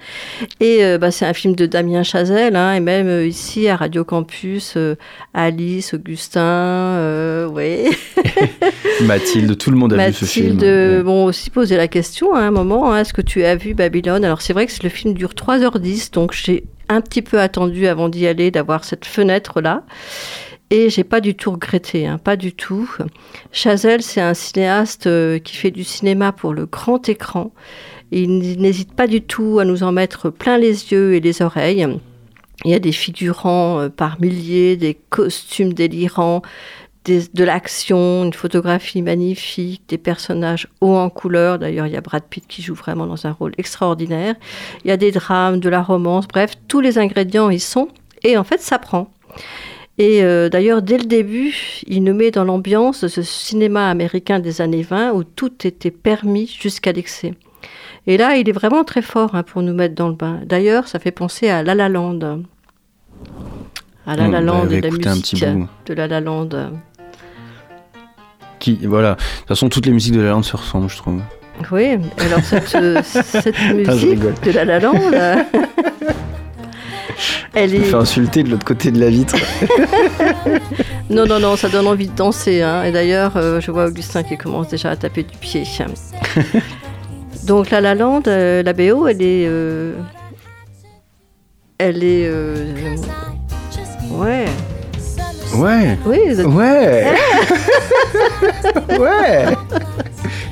Et euh, bah, c'est un film de Damien Chazelle, hein, et même ici à Radio Campus, euh, Alice, Augustin, ouais. Mathilde, tout le monde a vu ce film. Aussi posé la question à un moment, hein, est-ce que tu as vu Babylone? Alors c'est vrai que le film dure 3h10, donc j'ai un petit peu attendu avant d'y aller d'avoir cette fenêtre-là. Et j'ai pas du tout regretté, hein, pas du tout. Chazelle, c'est un cinéaste euh, qui fait du cinéma pour le grand écran. Il n'hésite pas du tout à nous en mettre plein les yeux et les oreilles. Il y a des figurants euh, par milliers, des costumes délirants, des- de l'action, une photographie magnifique, des personnages hauts en couleur. D'ailleurs, il y a Brad Pitt qui joue vraiment dans un rôle extraordinaire. Il y a des drames, de la romance, bref, tous les ingrédients y sont. Et en fait, ça prend. Et euh, d'ailleurs, dès le début, il nous met dans l'ambiance de ce cinéma américain des années 20 où tout était permis jusqu'à l'excès. Et là, il est vraiment très fort hein, pour nous mettre dans le bain. D'ailleurs, ça fait penser à La La Land. À La La va Land et la écouter un petit musique bout. de La La Land. Qui, voilà. De toute façon, toutes les musiques de la lande se ressemblent, je trouve. Oui, alors cette, musique de La La Land, euh, elle Je me est... fais insulter de l'autre côté de la vitre. Non, non, non, ça donne envie de danser. hein. Et d'ailleurs, euh, je vois Augustin qui commence déjà à taper du pied. Donc La La Land, euh, la BO, elle est... euh, Elle est... euh, Ouais. Ouais. Oui, vous êtes- Ouais. ouais.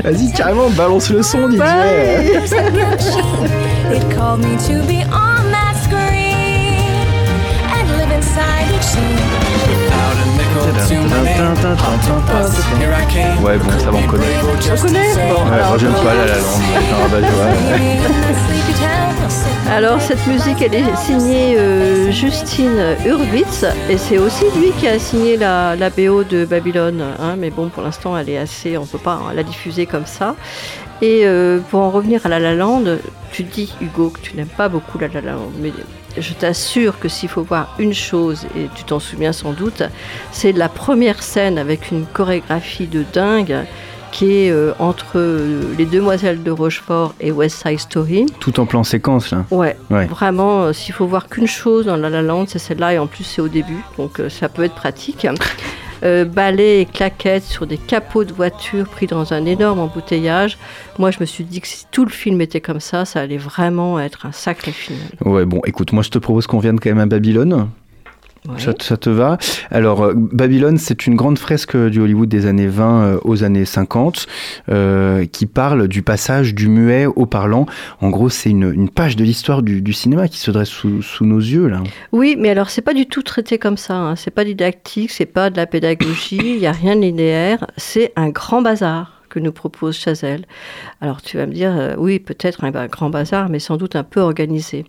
Vas-y, carrément, balance le son, Didier. It called me to be on that screen and live inside each scene. Ouais, bon, ça va, on connaît. On connaît Bon, Ouais, alors, moi, j'aime pas la la lande. C'est un rabat-joie. Alors cette musique, elle est signée euh, Justine Hurwitz et c'est aussi lui qui a signé la, BO de Babylone. hein. mais bon, pour l'instant, elle est assez, on peut pas la diffuser comme ça. Et euh, pour en revenir à La La Land, tu dis Hugo que tu n'aimes pas beaucoup La La Land, mais je t'assure que s'il faut voir une chose, et tu t'en souviens sans doute, c'est la première scène avec une chorégraphie de dingue qui est euh, entre euh, les Demoiselles de Rochefort et West Side Story. Tout en plan séquence, là. Ouais, Ouais. vraiment, euh, s'il faut voir qu'une chose dans La La Land, c'est celle-là, et en plus c'est au début, donc ça peut être pratique. Euh, balais et claquettes sur des capots de voitures pris dans un énorme embouteillage. Moi, je me suis dit que si tout le film était comme ça, ça allait vraiment être un sacré film. Ouais, bon, écoute, moi je te propose qu'on vienne quand même à Babylone. Ouais. Ça, te- ça te va Alors, euh, Babylone, c'est une grande fresque du Hollywood des années 20 euh, aux années 50 euh, qui parle du passage du muet au parlant. En gros, c'est une, une page de l'histoire du, du cinéma qui se dresse sous, sous nos yeux, là. Oui, mais alors c'est pas du tout traité comme ça. Hein. C'est pas didactique, c'est pas de la pédagogie, il n'y a rien de linéaire. C'est un grand bazar que nous propose Chazelle. Alors tu vas me dire, euh, oui, peut-être un, un grand bazar, mais sans doute un peu organisé.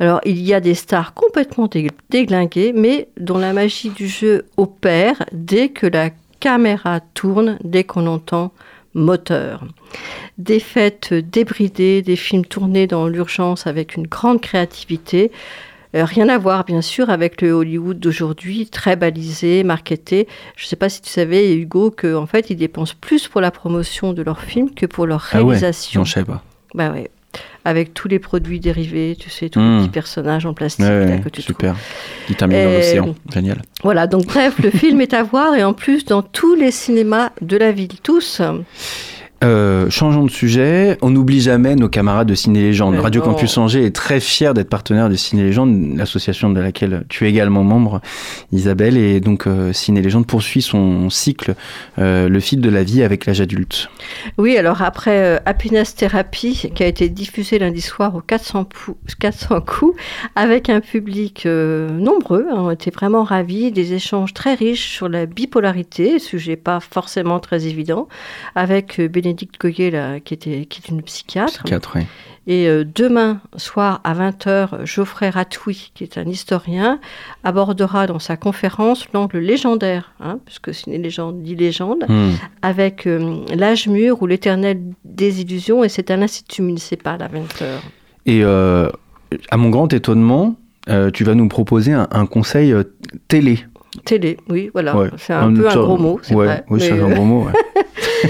Alors il y a des stars complètement dég- déglinguées, mais dont la magie du jeu opère dès que la caméra tourne, dès qu'on entend moteur. Des fêtes débridées, des films tournés dans l'urgence avec une grande créativité. Euh, rien à voir, bien sûr, avec le Hollywood d'aujourd'hui, très balisé, marketé. Je ne sais pas si tu savais, Hugo, qu'en en fait, ils dépensent plus pour la promotion de leurs films que pour leur Ah ouais réalisation. Non, je savais pas. Bah ouais. Avec tous les produits dérivés, tu sais, tous Hmm. les petits personnages en plastique Ouais, là, ouais, que tu super. trouves. Il termine dans Et- l'océan. Génial. Voilà, donc bref, le film est à voir et en plus dans tous les cinémas de la ville, tous. Euh, changeons de sujet. On n'oublie jamais nos camarades de Ciné Légende. Mais Radio non. Campus Angers est très fier d'être partenaire de Ciné Légende, l'association de laquelle tu es également membre, Isabelle. Et donc, euh, Ciné Légende poursuit son cycle, euh, le fil de la vie avec l'âge adulte. Oui, alors après Happiness Therapy, qui a été diffusé lundi soir aux 400, pou- 400 coups, avec un public nombreux, hein, on était vraiment ravis, des échanges très riches sur la bipolarité, sujet pas forcément très évident, avec Bénédicte Goyer, là, qui, était, qui est une psychiatre. Psychiatre, oui. Et euh, demain soir à 20h, Geoffrey Ratoui, qui est un historien, abordera dans sa conférence l'angle légendaire, hein, puisque c'est une légende dit légende, Hmm. avec euh, l'âge mûr ou l'éternelle désillusion, et c'est à l'Institut municipal à 20h. Et euh, à mon grand étonnement, tu vas nous proposer un, un conseil télé. Télé, oui, voilà. Ouais. C'est un peu un gros mot, c'est ouais, vrai. Oui, c'est un gros mot. ouais.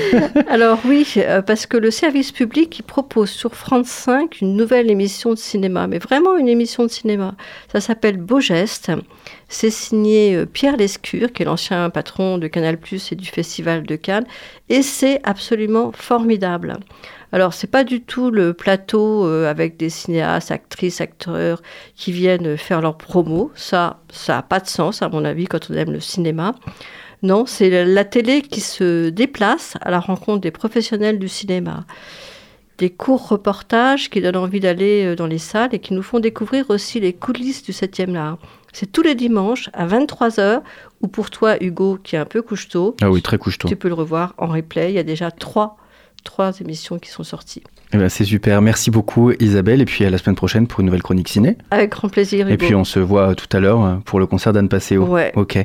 Alors oui, euh, parce que le service public il propose sur France 5 une nouvelle émission de cinéma, mais vraiment une émission de cinéma. Ça s'appelle Beau Geste. C'est signé euh, Pierre Lescure, qui est l'ancien patron de Canal+ et du Festival de Cannes, et c'est absolument formidable. Alors c'est pas du tout le plateau euh, avec des cinéastes, actrices, acteurs qui viennent faire leur promo. Ça, ça a pas de sens à mon avis quand on aime le cinéma. Non, c'est la- la télé qui se déplace à la rencontre des professionnels du cinéma. Des courts reportages qui donnent envie d'aller euh, dans les salles et qui nous font découvrir aussi les coulisses du 7e art. C'est tous les dimanches à 23h, ou pour toi, Hugo, qui est un peu couche-tôt, Ah oui, très couche-tôt. tu peux le revoir en replay. Il y a déjà trois, trois émissions qui sont sorties. Eh ben, c'est super. Merci beaucoup, Isabelle. Et puis à la semaine prochaine pour une nouvelle chronique ciné. Avec grand plaisir, Hugo. Et puis on se voit tout à l'heure euh, pour le concert d'Anne Passeo. Ouais. Ok.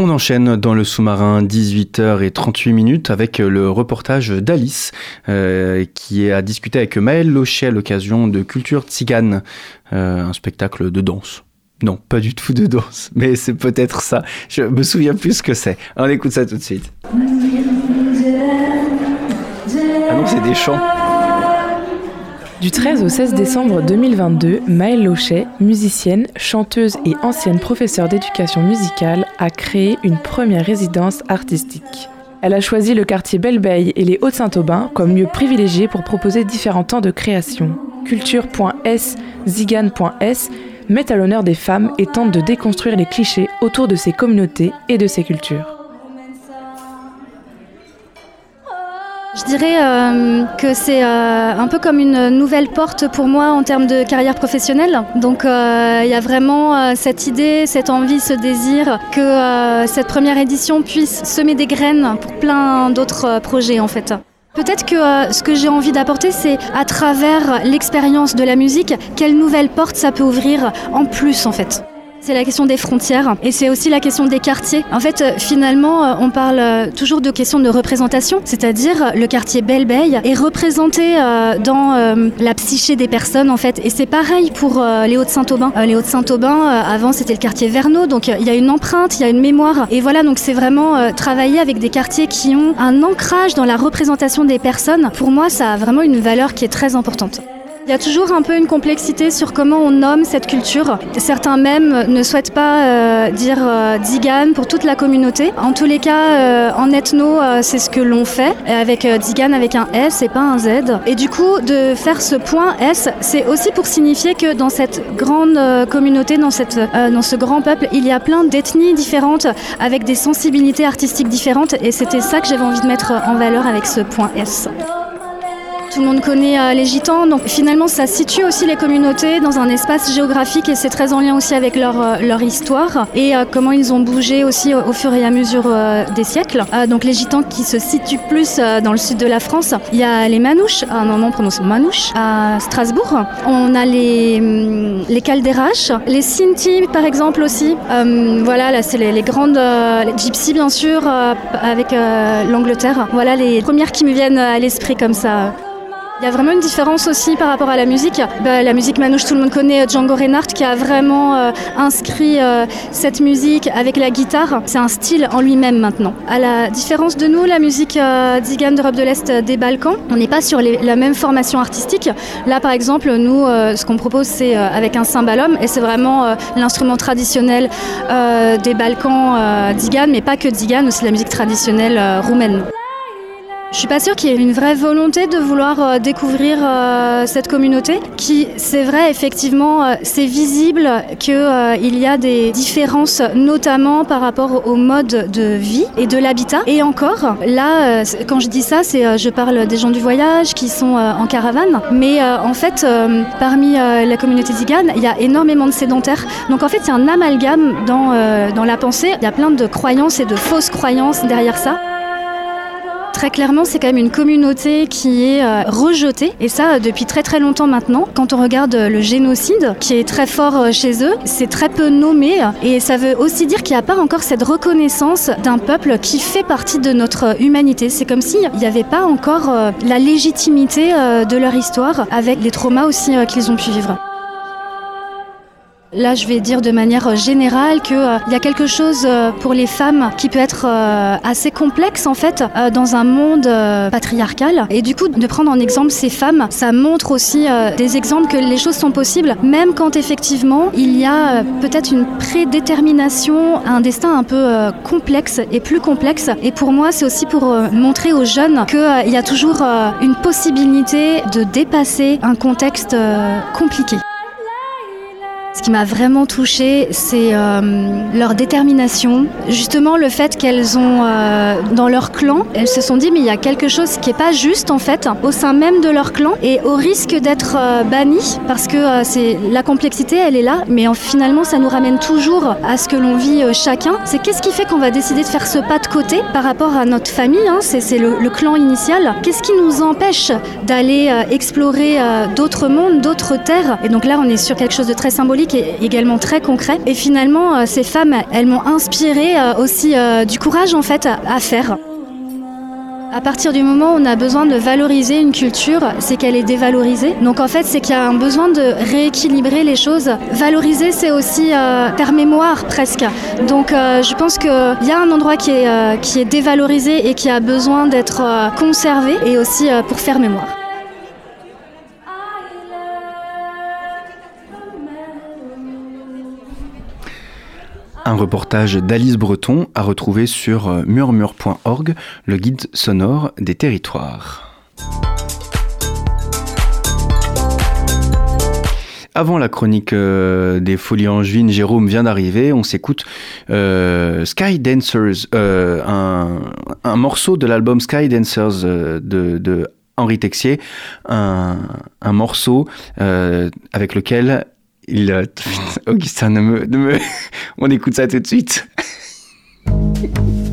On enchaîne dans le sous-marin 18h38 minutes avec le reportage d'Alice euh, qui a discuté avec Maëlle Locher à l'occasion de Culture Tzigane, euh, un spectacle de danse. Non, pas du tout de danse, mais c'est peut-être ça. Je me souviens plus ce que c'est. On écoute ça tout de suite. Ah non, c'est des chants. Du 13 au 16 décembre 2022, Maëlle Lochet, musicienne, chanteuse et ancienne professeure d'éducation musicale, a créé une première résidence artistique. Elle a choisi le quartier Belle-Beille et les Hauts-de-Saint-Aubin comme lieu privilégié pour proposer différents temps de création. Culture.s, Zigane.s met à l'honneur des femmes et tente de déconstruire les clichés autour de ces communautés et de ces cultures. Je dirais euh, que c'est euh, un peu comme une nouvelle porte pour moi en termes de carrière professionnelle. Donc euh, il y a vraiment cette idée, cette envie, ce désir que cette première édition puisse semer des graines pour plein d'autres projets en fait. Peut-être que euh, ce que j'ai envie d'apporter, c'est à travers l'expérience de la musique, quelle nouvelle porte ça peut ouvrir en plus en fait. C'est la question des frontières et c'est aussi la question des quartiers. En fait, euh, finalement, euh, on parle euh, toujours de questions de représentation, c'est-à-dire le quartier Belle-Beille est représenté dans la psyché des personnes en fait. Et c'est pareil pour les Hauts-de-Saint-Aubin. Les Hauts-de-Saint-Aubin, avant c'était le quartier Verneau, donc il y a une empreinte, il y a une mémoire. Et voilà, donc c'est vraiment travailler avec des quartiers qui ont un ancrage dans la représentation des personnes. Pour moi, ça a vraiment une valeur qui est très importante. Il y a toujours un peu une complexité sur comment on nomme cette culture. Certains même ne souhaitent pas euh, dire euh, Digan pour toute la communauté. En tous les cas, euh, en ethno, euh, c'est ce que l'on fait, avec Digan avec un S et pas un Z. Et du coup, de faire ce point S, c'est aussi pour signifier que dans cette grande communauté, dans, cette, dans ce grand peuple, il y a plein d'ethnies différentes, avec des sensibilités artistiques différentes, et c'était ça que j'avais envie de mettre en valeur avec ce point S. Tout le monde connaît euh, les gitans, donc finalement ça situe aussi les communautés dans un espace géographique et c'est très en lien aussi avec leur, euh, leur histoire et euh, comment ils ont bougé aussi au, fur et à mesure des siècles. Donc les gitans qui se situent plus dans le sud de la France, il y a les manouches, ah non, on prononce manouche, à Strasbourg. On a les, hum, les les Sinti par exemple aussi. Euh, voilà, là c'est les, grandes, gypsies bien sûr, avec l'Angleterre. Voilà les premières qui me viennent à l'esprit comme ça. Il y a vraiment une différence aussi par rapport à la musique. Bah, la musique manouche, tout le monde connaît Django Reinhardt qui a vraiment euh, inscrit euh, cette musique avec la guitare. C'est un style en lui-même maintenant. À la différence de nous, la musique euh, d'Igan d'Europe de l'Est euh, des Balkans, on n'est pas sur la même formation artistique. Là, par exemple, nous, euh, ce qu'on propose, c'est euh, avec un cymbalum et c'est vraiment euh, l'instrument traditionnel euh, des Balkans euh, d'Igan, mais pas que d'Igan, aussi la musique traditionnelle euh, roumaine. Je suis pas sûre qu'il y ait une vraie volonté de vouloir euh, découvrir euh, cette communauté, qui, c'est vrai, effectivement, euh, c'est visible qu'il y a des différences, notamment par rapport au mode de vie et de l'habitat. Et encore, là, quand je dis ça, c'est je parle des gens du voyage qui sont en caravane, mais en fait, parmi la communauté zigane, il y a énormément de sédentaires. Donc en fait, il y a un amalgame dans, dans la pensée. Il y a plein de croyances et de fausses croyances derrière ça. Très clairement, c'est quand même une communauté qui est euh, rejetée, et ça euh, depuis très très longtemps maintenant. Quand on regarde euh, le génocide, qui est très fort chez eux, c'est très peu nommé, et ça veut aussi dire qu'il n'y a pas encore cette reconnaissance d'un peuple qui fait partie de notre humanité. C'est comme s'il n'y avait pas encore la légitimité de leur histoire, avec les traumas aussi qu'ils ont pu vivre. Là, je vais dire de manière générale qu'il y a quelque chose euh, pour les femmes qui peut être euh, assez complexe en fait euh, dans un monde euh, patriarcal. Et du coup, de prendre en exemple ces femmes, ça montre aussi euh, des exemples que les choses sont possibles, même quand effectivement il y a euh, peut-être une prédétermination, un destin un peu euh, complexe et plus complexe. Et pour moi, c'est aussi pour euh, montrer aux jeunes qu'il y a toujours euh, une possibilité de dépasser un contexte euh, compliqué. Ce qui m'a vraiment touchée, c'est euh, leur détermination. Justement, le fait qu'elles ont, euh, dans leur clan, elles se sont dit, mais il y a quelque chose qui n'est pas juste, en fait, au sein même de leur clan, et au risque d'être euh, banni, parce que euh, la complexité, elle est là, mais en- finalement, ça nous ramène toujours à ce que l'on vit chacun. C'est qu'est-ce qui fait qu'on va décider de faire ce pas de côté par rapport à notre famille, hein, c'est le, clan initial. Qu'est-ce qui nous empêche d'aller explorer d'autres mondes, d'autres terres? Et donc là, on est sur quelque chose de très symbolique et également très concret. Et finalement, euh, ces femmes, elles m'ont inspiré euh, aussi euh, du courage en fait à, faire. À partir du moment où on a besoin de valoriser une culture, c'est qu'elle est dévalorisée. Donc en fait, c'est qu'il y a un besoin de rééquilibrer les choses. Valoriser, c'est aussi faire mémoire presque. Donc je pense qu'il y a un endroit qui est, qui est dévalorisé et qui a besoin d'être conservé et aussi pour faire mémoire. Un reportage d'Alice Breton à retrouver sur euh, murmure.org, le guide sonore des territoires. Avant la chronique euh, des Folies Angevines, Jérôme vient d'arriver. On s'écoute euh, Sky Dancers, un, morceau de l'album Sky Dancers de, Henri Texier, un, morceau avec lequel il... euh, Augustin, ne me, ne me- on écoute ça tout de suite.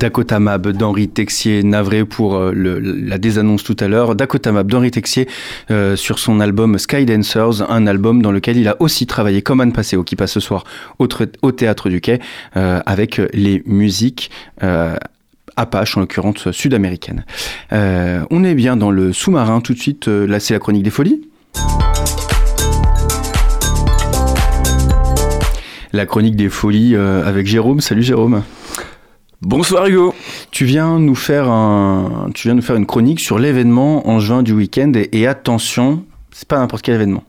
Dakota Mab d'Henri Texier, navré pour euh, la désannonce tout à l'heure. Dakota Mab d'Henri Texier euh, sur son album Skydancers, un album dans lequel il a aussi travaillé comme Anne Passeo qui passe ce soir au, tr- au Théâtre du Quai euh, avec les musiques Apache, en l'occurrence sud-américaines. Euh, on est bien dans le sous-marin tout de suite. là, c'est la chronique des folies. La chronique des folies avec Jérôme. Salut Jérôme. Bonsoir Hugo. Tu viens nous faire un, tu viens nous faire une chronique sur l'événement en juin du week-end et, et attention, c'est pas n'importe quel événement.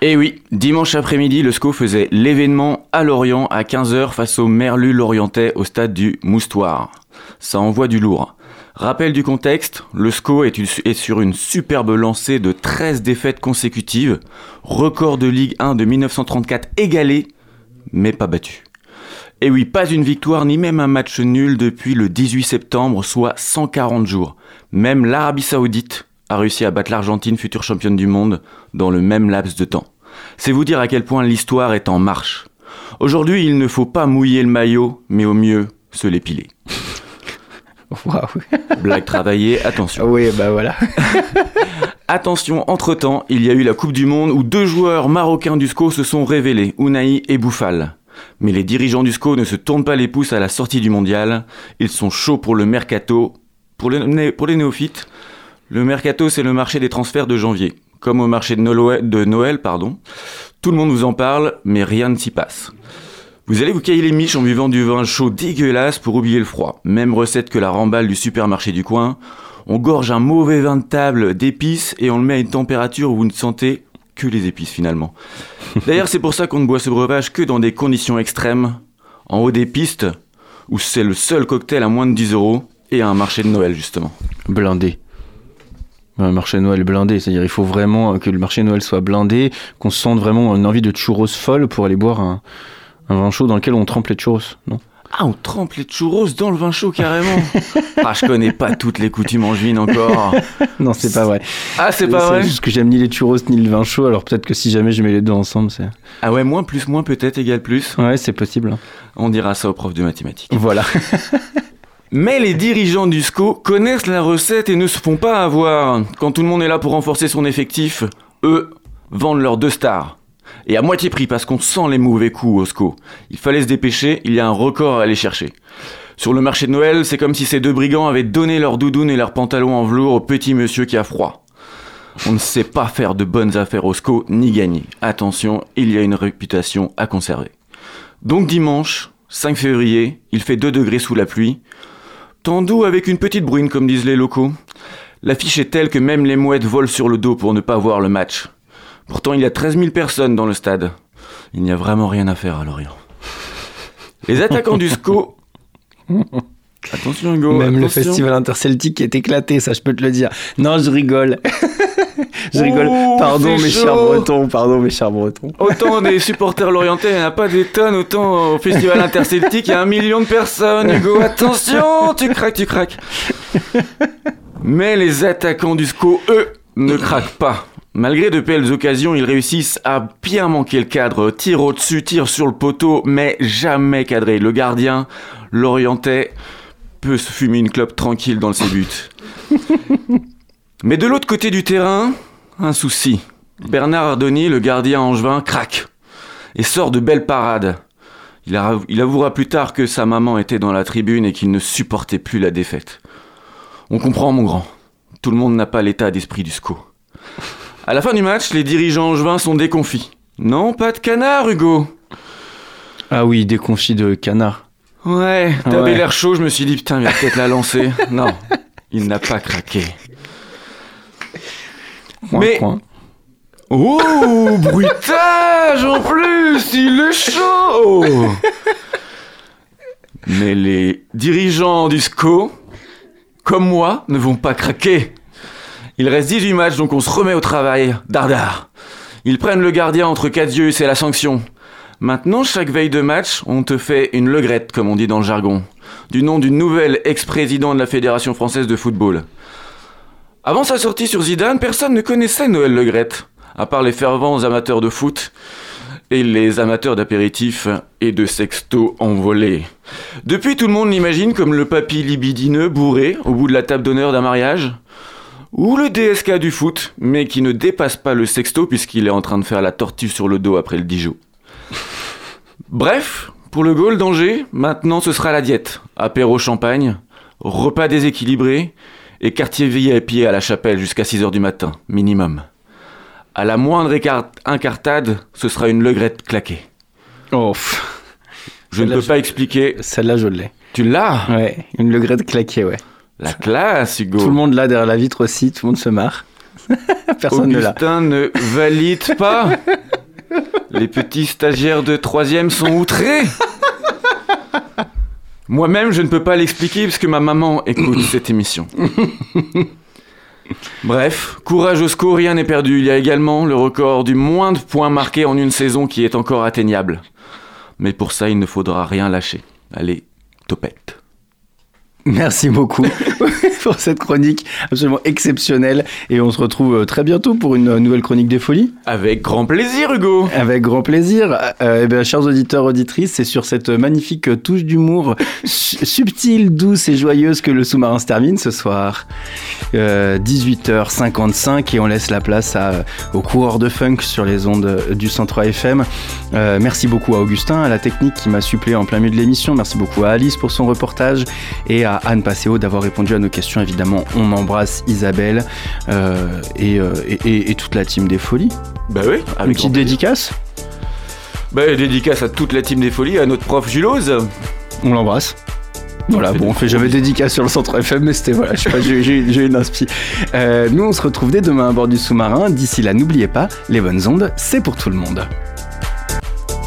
Et Eh oui, dimanche après-midi, le SCO faisait l'événement à Lorient à 15h face au Merlu Lorientais au stade du Moustoir. Ça envoie du lourd. Rappel du contexte, le SCO est, une- est sur une superbe lancée de 13 défaites consécutives, record de Ligue 1 de 1934 égalé, mais pas battu. Et oui, pas une victoire ni même un match nul depuis le 18 septembre, soit 140 jours. Même l'Arabie Saoudite a réussi à battre l'Argentine, future championne du monde, dans le même laps de temps. C'est vous dire à quel point l'histoire est en marche. Aujourd'hui, il ne faut pas mouiller le maillot, mais au mieux se l'épiler. Waouh. Blague travaillée, attention. Oui, bah voilà. Attention, entre-temps, il y a eu la Coupe du Monde où deux joueurs marocains du SCO se sont révélés, Ounaï et Bouffal. Mais les dirigeants du SCO ne se tournent pas les pouces à la sortie du mondial. Ils sont chauds pour le mercato. Pour, les néophytes, le mercato, c'est le marché des transferts de janvier. Comme au marché de Noël, de Noël pardon. Tout le monde vous en parle, mais rien ne s'y passe. Vous allez vous cailler les miches en buvant du vin chaud dégueulasse pour oublier le froid. Même recette que la remballe du supermarché du coin. On gorge un mauvais vin de table d'épices et on le met à une température où vous ne sentez que les épices finalement. D'ailleurs, c'est pour ça qu'on ne boit ce breuvage que dans des conditions extrêmes, en haut des pistes, où c'est le seul cocktail à moins de 10 euros et à un marché de Noël justement. Blindé. Un marché de Noël blindé, c'est-à-dire il faut vraiment que le marché de Noël soit blindé, qu'on se sente vraiment une envie de churros folle pour aller boire un, un vin chaud dans lequel on trempe les churros, non? Ah, on trempe les churros dans le vin chaud carrément. ah, je connais pas toutes les coutumes angevines encore. Non, c'est pas vrai. Ah, c'est pas vrai juste que j'aime ni les churros ni le vin chaud, alors peut-être que si jamais je mets les deux ensemble, c'est. Ah ouais, moins plus moins peut-être égale plus. Ouais, c'est possible. On dira ça au prof de mathématiques. Voilà. Mais les dirigeants du SCO connaissent la recette et ne se font pas avoir. Quand tout le monde est là pour renforcer son effectif, eux vendent leurs deux stars. Et à moitié prix parce qu'on sent les mauvais coups au SCO. Il fallait se dépêcher, il y a un record à aller chercher. Sur le marché de Noël, c'est comme si ces deux brigands avaient donné leur doudoune et leurs pantalons en velours au petit monsieur qui a froid. On ne sait pas faire de bonnes affaires au SCO ni gagner. Attention, il y a une réputation à conserver. Donc dimanche, 5 février, il fait 2 degrés sous la pluie. Doux avec une petite bruine, comme disent les locaux. L'affiche est telle que même les mouettes volent sur le dos pour ne pas voir le match. Pourtant, il y a 13 000 personnes dans le stade. Il n'y a vraiment rien à faire à Lorient. Les attaquants du SCO. Attention, Hugo. Même le festival interceltique est éclaté, ça je peux te le dire. Non, je rigole. je rigole. Pardon, mes chaud. chers bretons, pardon, mes chers bretons. Autant des supporters lorientais, il n'y en a pas des tonnes, autant au festival interceltique, il y a un million de personnes, Hugo. Attention, tu craques, tu craques. Mais les attaquants du SCO, eux, ne craquent pas. Malgré de belles occasions, ils réussissent à bien manquer le cadre. Tir au-dessus, tir sur le poteau, mais jamais cadré. Le gardien, l'orientais, peut se fumer une clope tranquille dans ses buts. Mais de l'autre côté du terrain, un souci. Bernard Ardoni, le gardien angevin, craque et sort de belles parades. Il, a- il avouera plus tard que sa maman était dans la tribune et qu'il ne supportait plus la défaite. On comprend, mon grand. Tout le monde n'a pas l'état d'esprit du SCO. À la fin du match, les dirigeants angevins sont déconfits. Non, pas de canard, Hugo. Ah oui, des confits de canard. Ouais, t'avais Ouais. l'air chaud, je me suis dit, putain, il va peut-être la lancer. Non, il n'a pas craqué. Coin, Mais- coin. Oh, bruitage en plus, il est chaud Mais les dirigeants du SCO, comme moi, ne vont pas craquer. Il reste 18 matchs, donc on se remet au travail. Dardard. Ils prennent le gardien entre quatre yeux, c'est la sanction. Maintenant, chaque veille de match, on te fait une legrette, comme on dit dans le jargon, du nom d'une nouvelle ex-président de la Fédération française de football. Avant sa sortie sur Zidane, personne ne connaissait Noël Legrette, à part les fervents amateurs de foot. et les amateurs d'apéritifs et de sexto envolés. Depuis, tout le monde l'imagine comme le papy libidineux bourré au bout de la table d'honneur d'un mariage. Ou le DSK du foot, mais qui ne dépasse pas le sexto puisqu'il est en train de faire la tortue sur le dos après le Dijon. Bref, pour le goal d'Angers, maintenant ce sera la diète. Apéro champagne, repas déséquilibré et quartier VIP à la chapelle jusqu'à 6h du matin, minimum. À la moindre incartade, ce sera une legrette claquée. Oh. Je ne peux je- pas expliquer. Celle-là, je l'ai. Tu l'as? Ouais, une legrette claquée, ouais. La classe, Hugo. Tout le monde là derrière la vitre aussi, tout le monde se marre. Personne ne l'a. Augustin ne valide pas. Les petits stagiaires de troisième sont outrés. Moi-même, je ne peux pas l'expliquer parce que ma maman écoute cette émission. Bref, courage au score, rien n'est perdu. Il y a également le record du moins de points marqués en une saison qui est encore atteignable. Mais pour ça, il ne faudra rien lâcher. Allez, topette. Merci beaucoup pour cette chronique absolument exceptionnelle. Et on se retrouve euh, très bientôt pour une euh, nouvelle chronique des folies. Avec grand plaisir, Hugo. Avec grand plaisir. Euh, eh bien, chers auditeurs, auditrices, c'est sur cette magnifique touche d'humour su- subtile, douce et joyeuse que le sous-marin se termine ce soir. Euh, 18h55 et on laisse la place à, euh, au coureur de funk sur les ondes euh, du 103 FM. Euh, merci beaucoup à Augustin, à la technique qui m'a suppléé en plein milieu de l'émission. Merci beaucoup à Alice pour son reportage et à Anne Passeo d'avoir répondu à nos questions. Évidemment, on embrasse Isabelle euh, et, euh, et- toute la team des folies. Bah oui, Une avec petite dédicace Bah, dédicace à toute la team des folies, à notre prof Julose. On l'embrasse. Voilà, bon, on fait jamais dédicace sur le centre FM, mais c'était voilà, je sais pas, j'ai une inspi. Euh, nous, on se retrouve dès demain à bord du sous-marin. D'ici là, n'oubliez pas, les bonnes ondes, c'est pour tout le monde.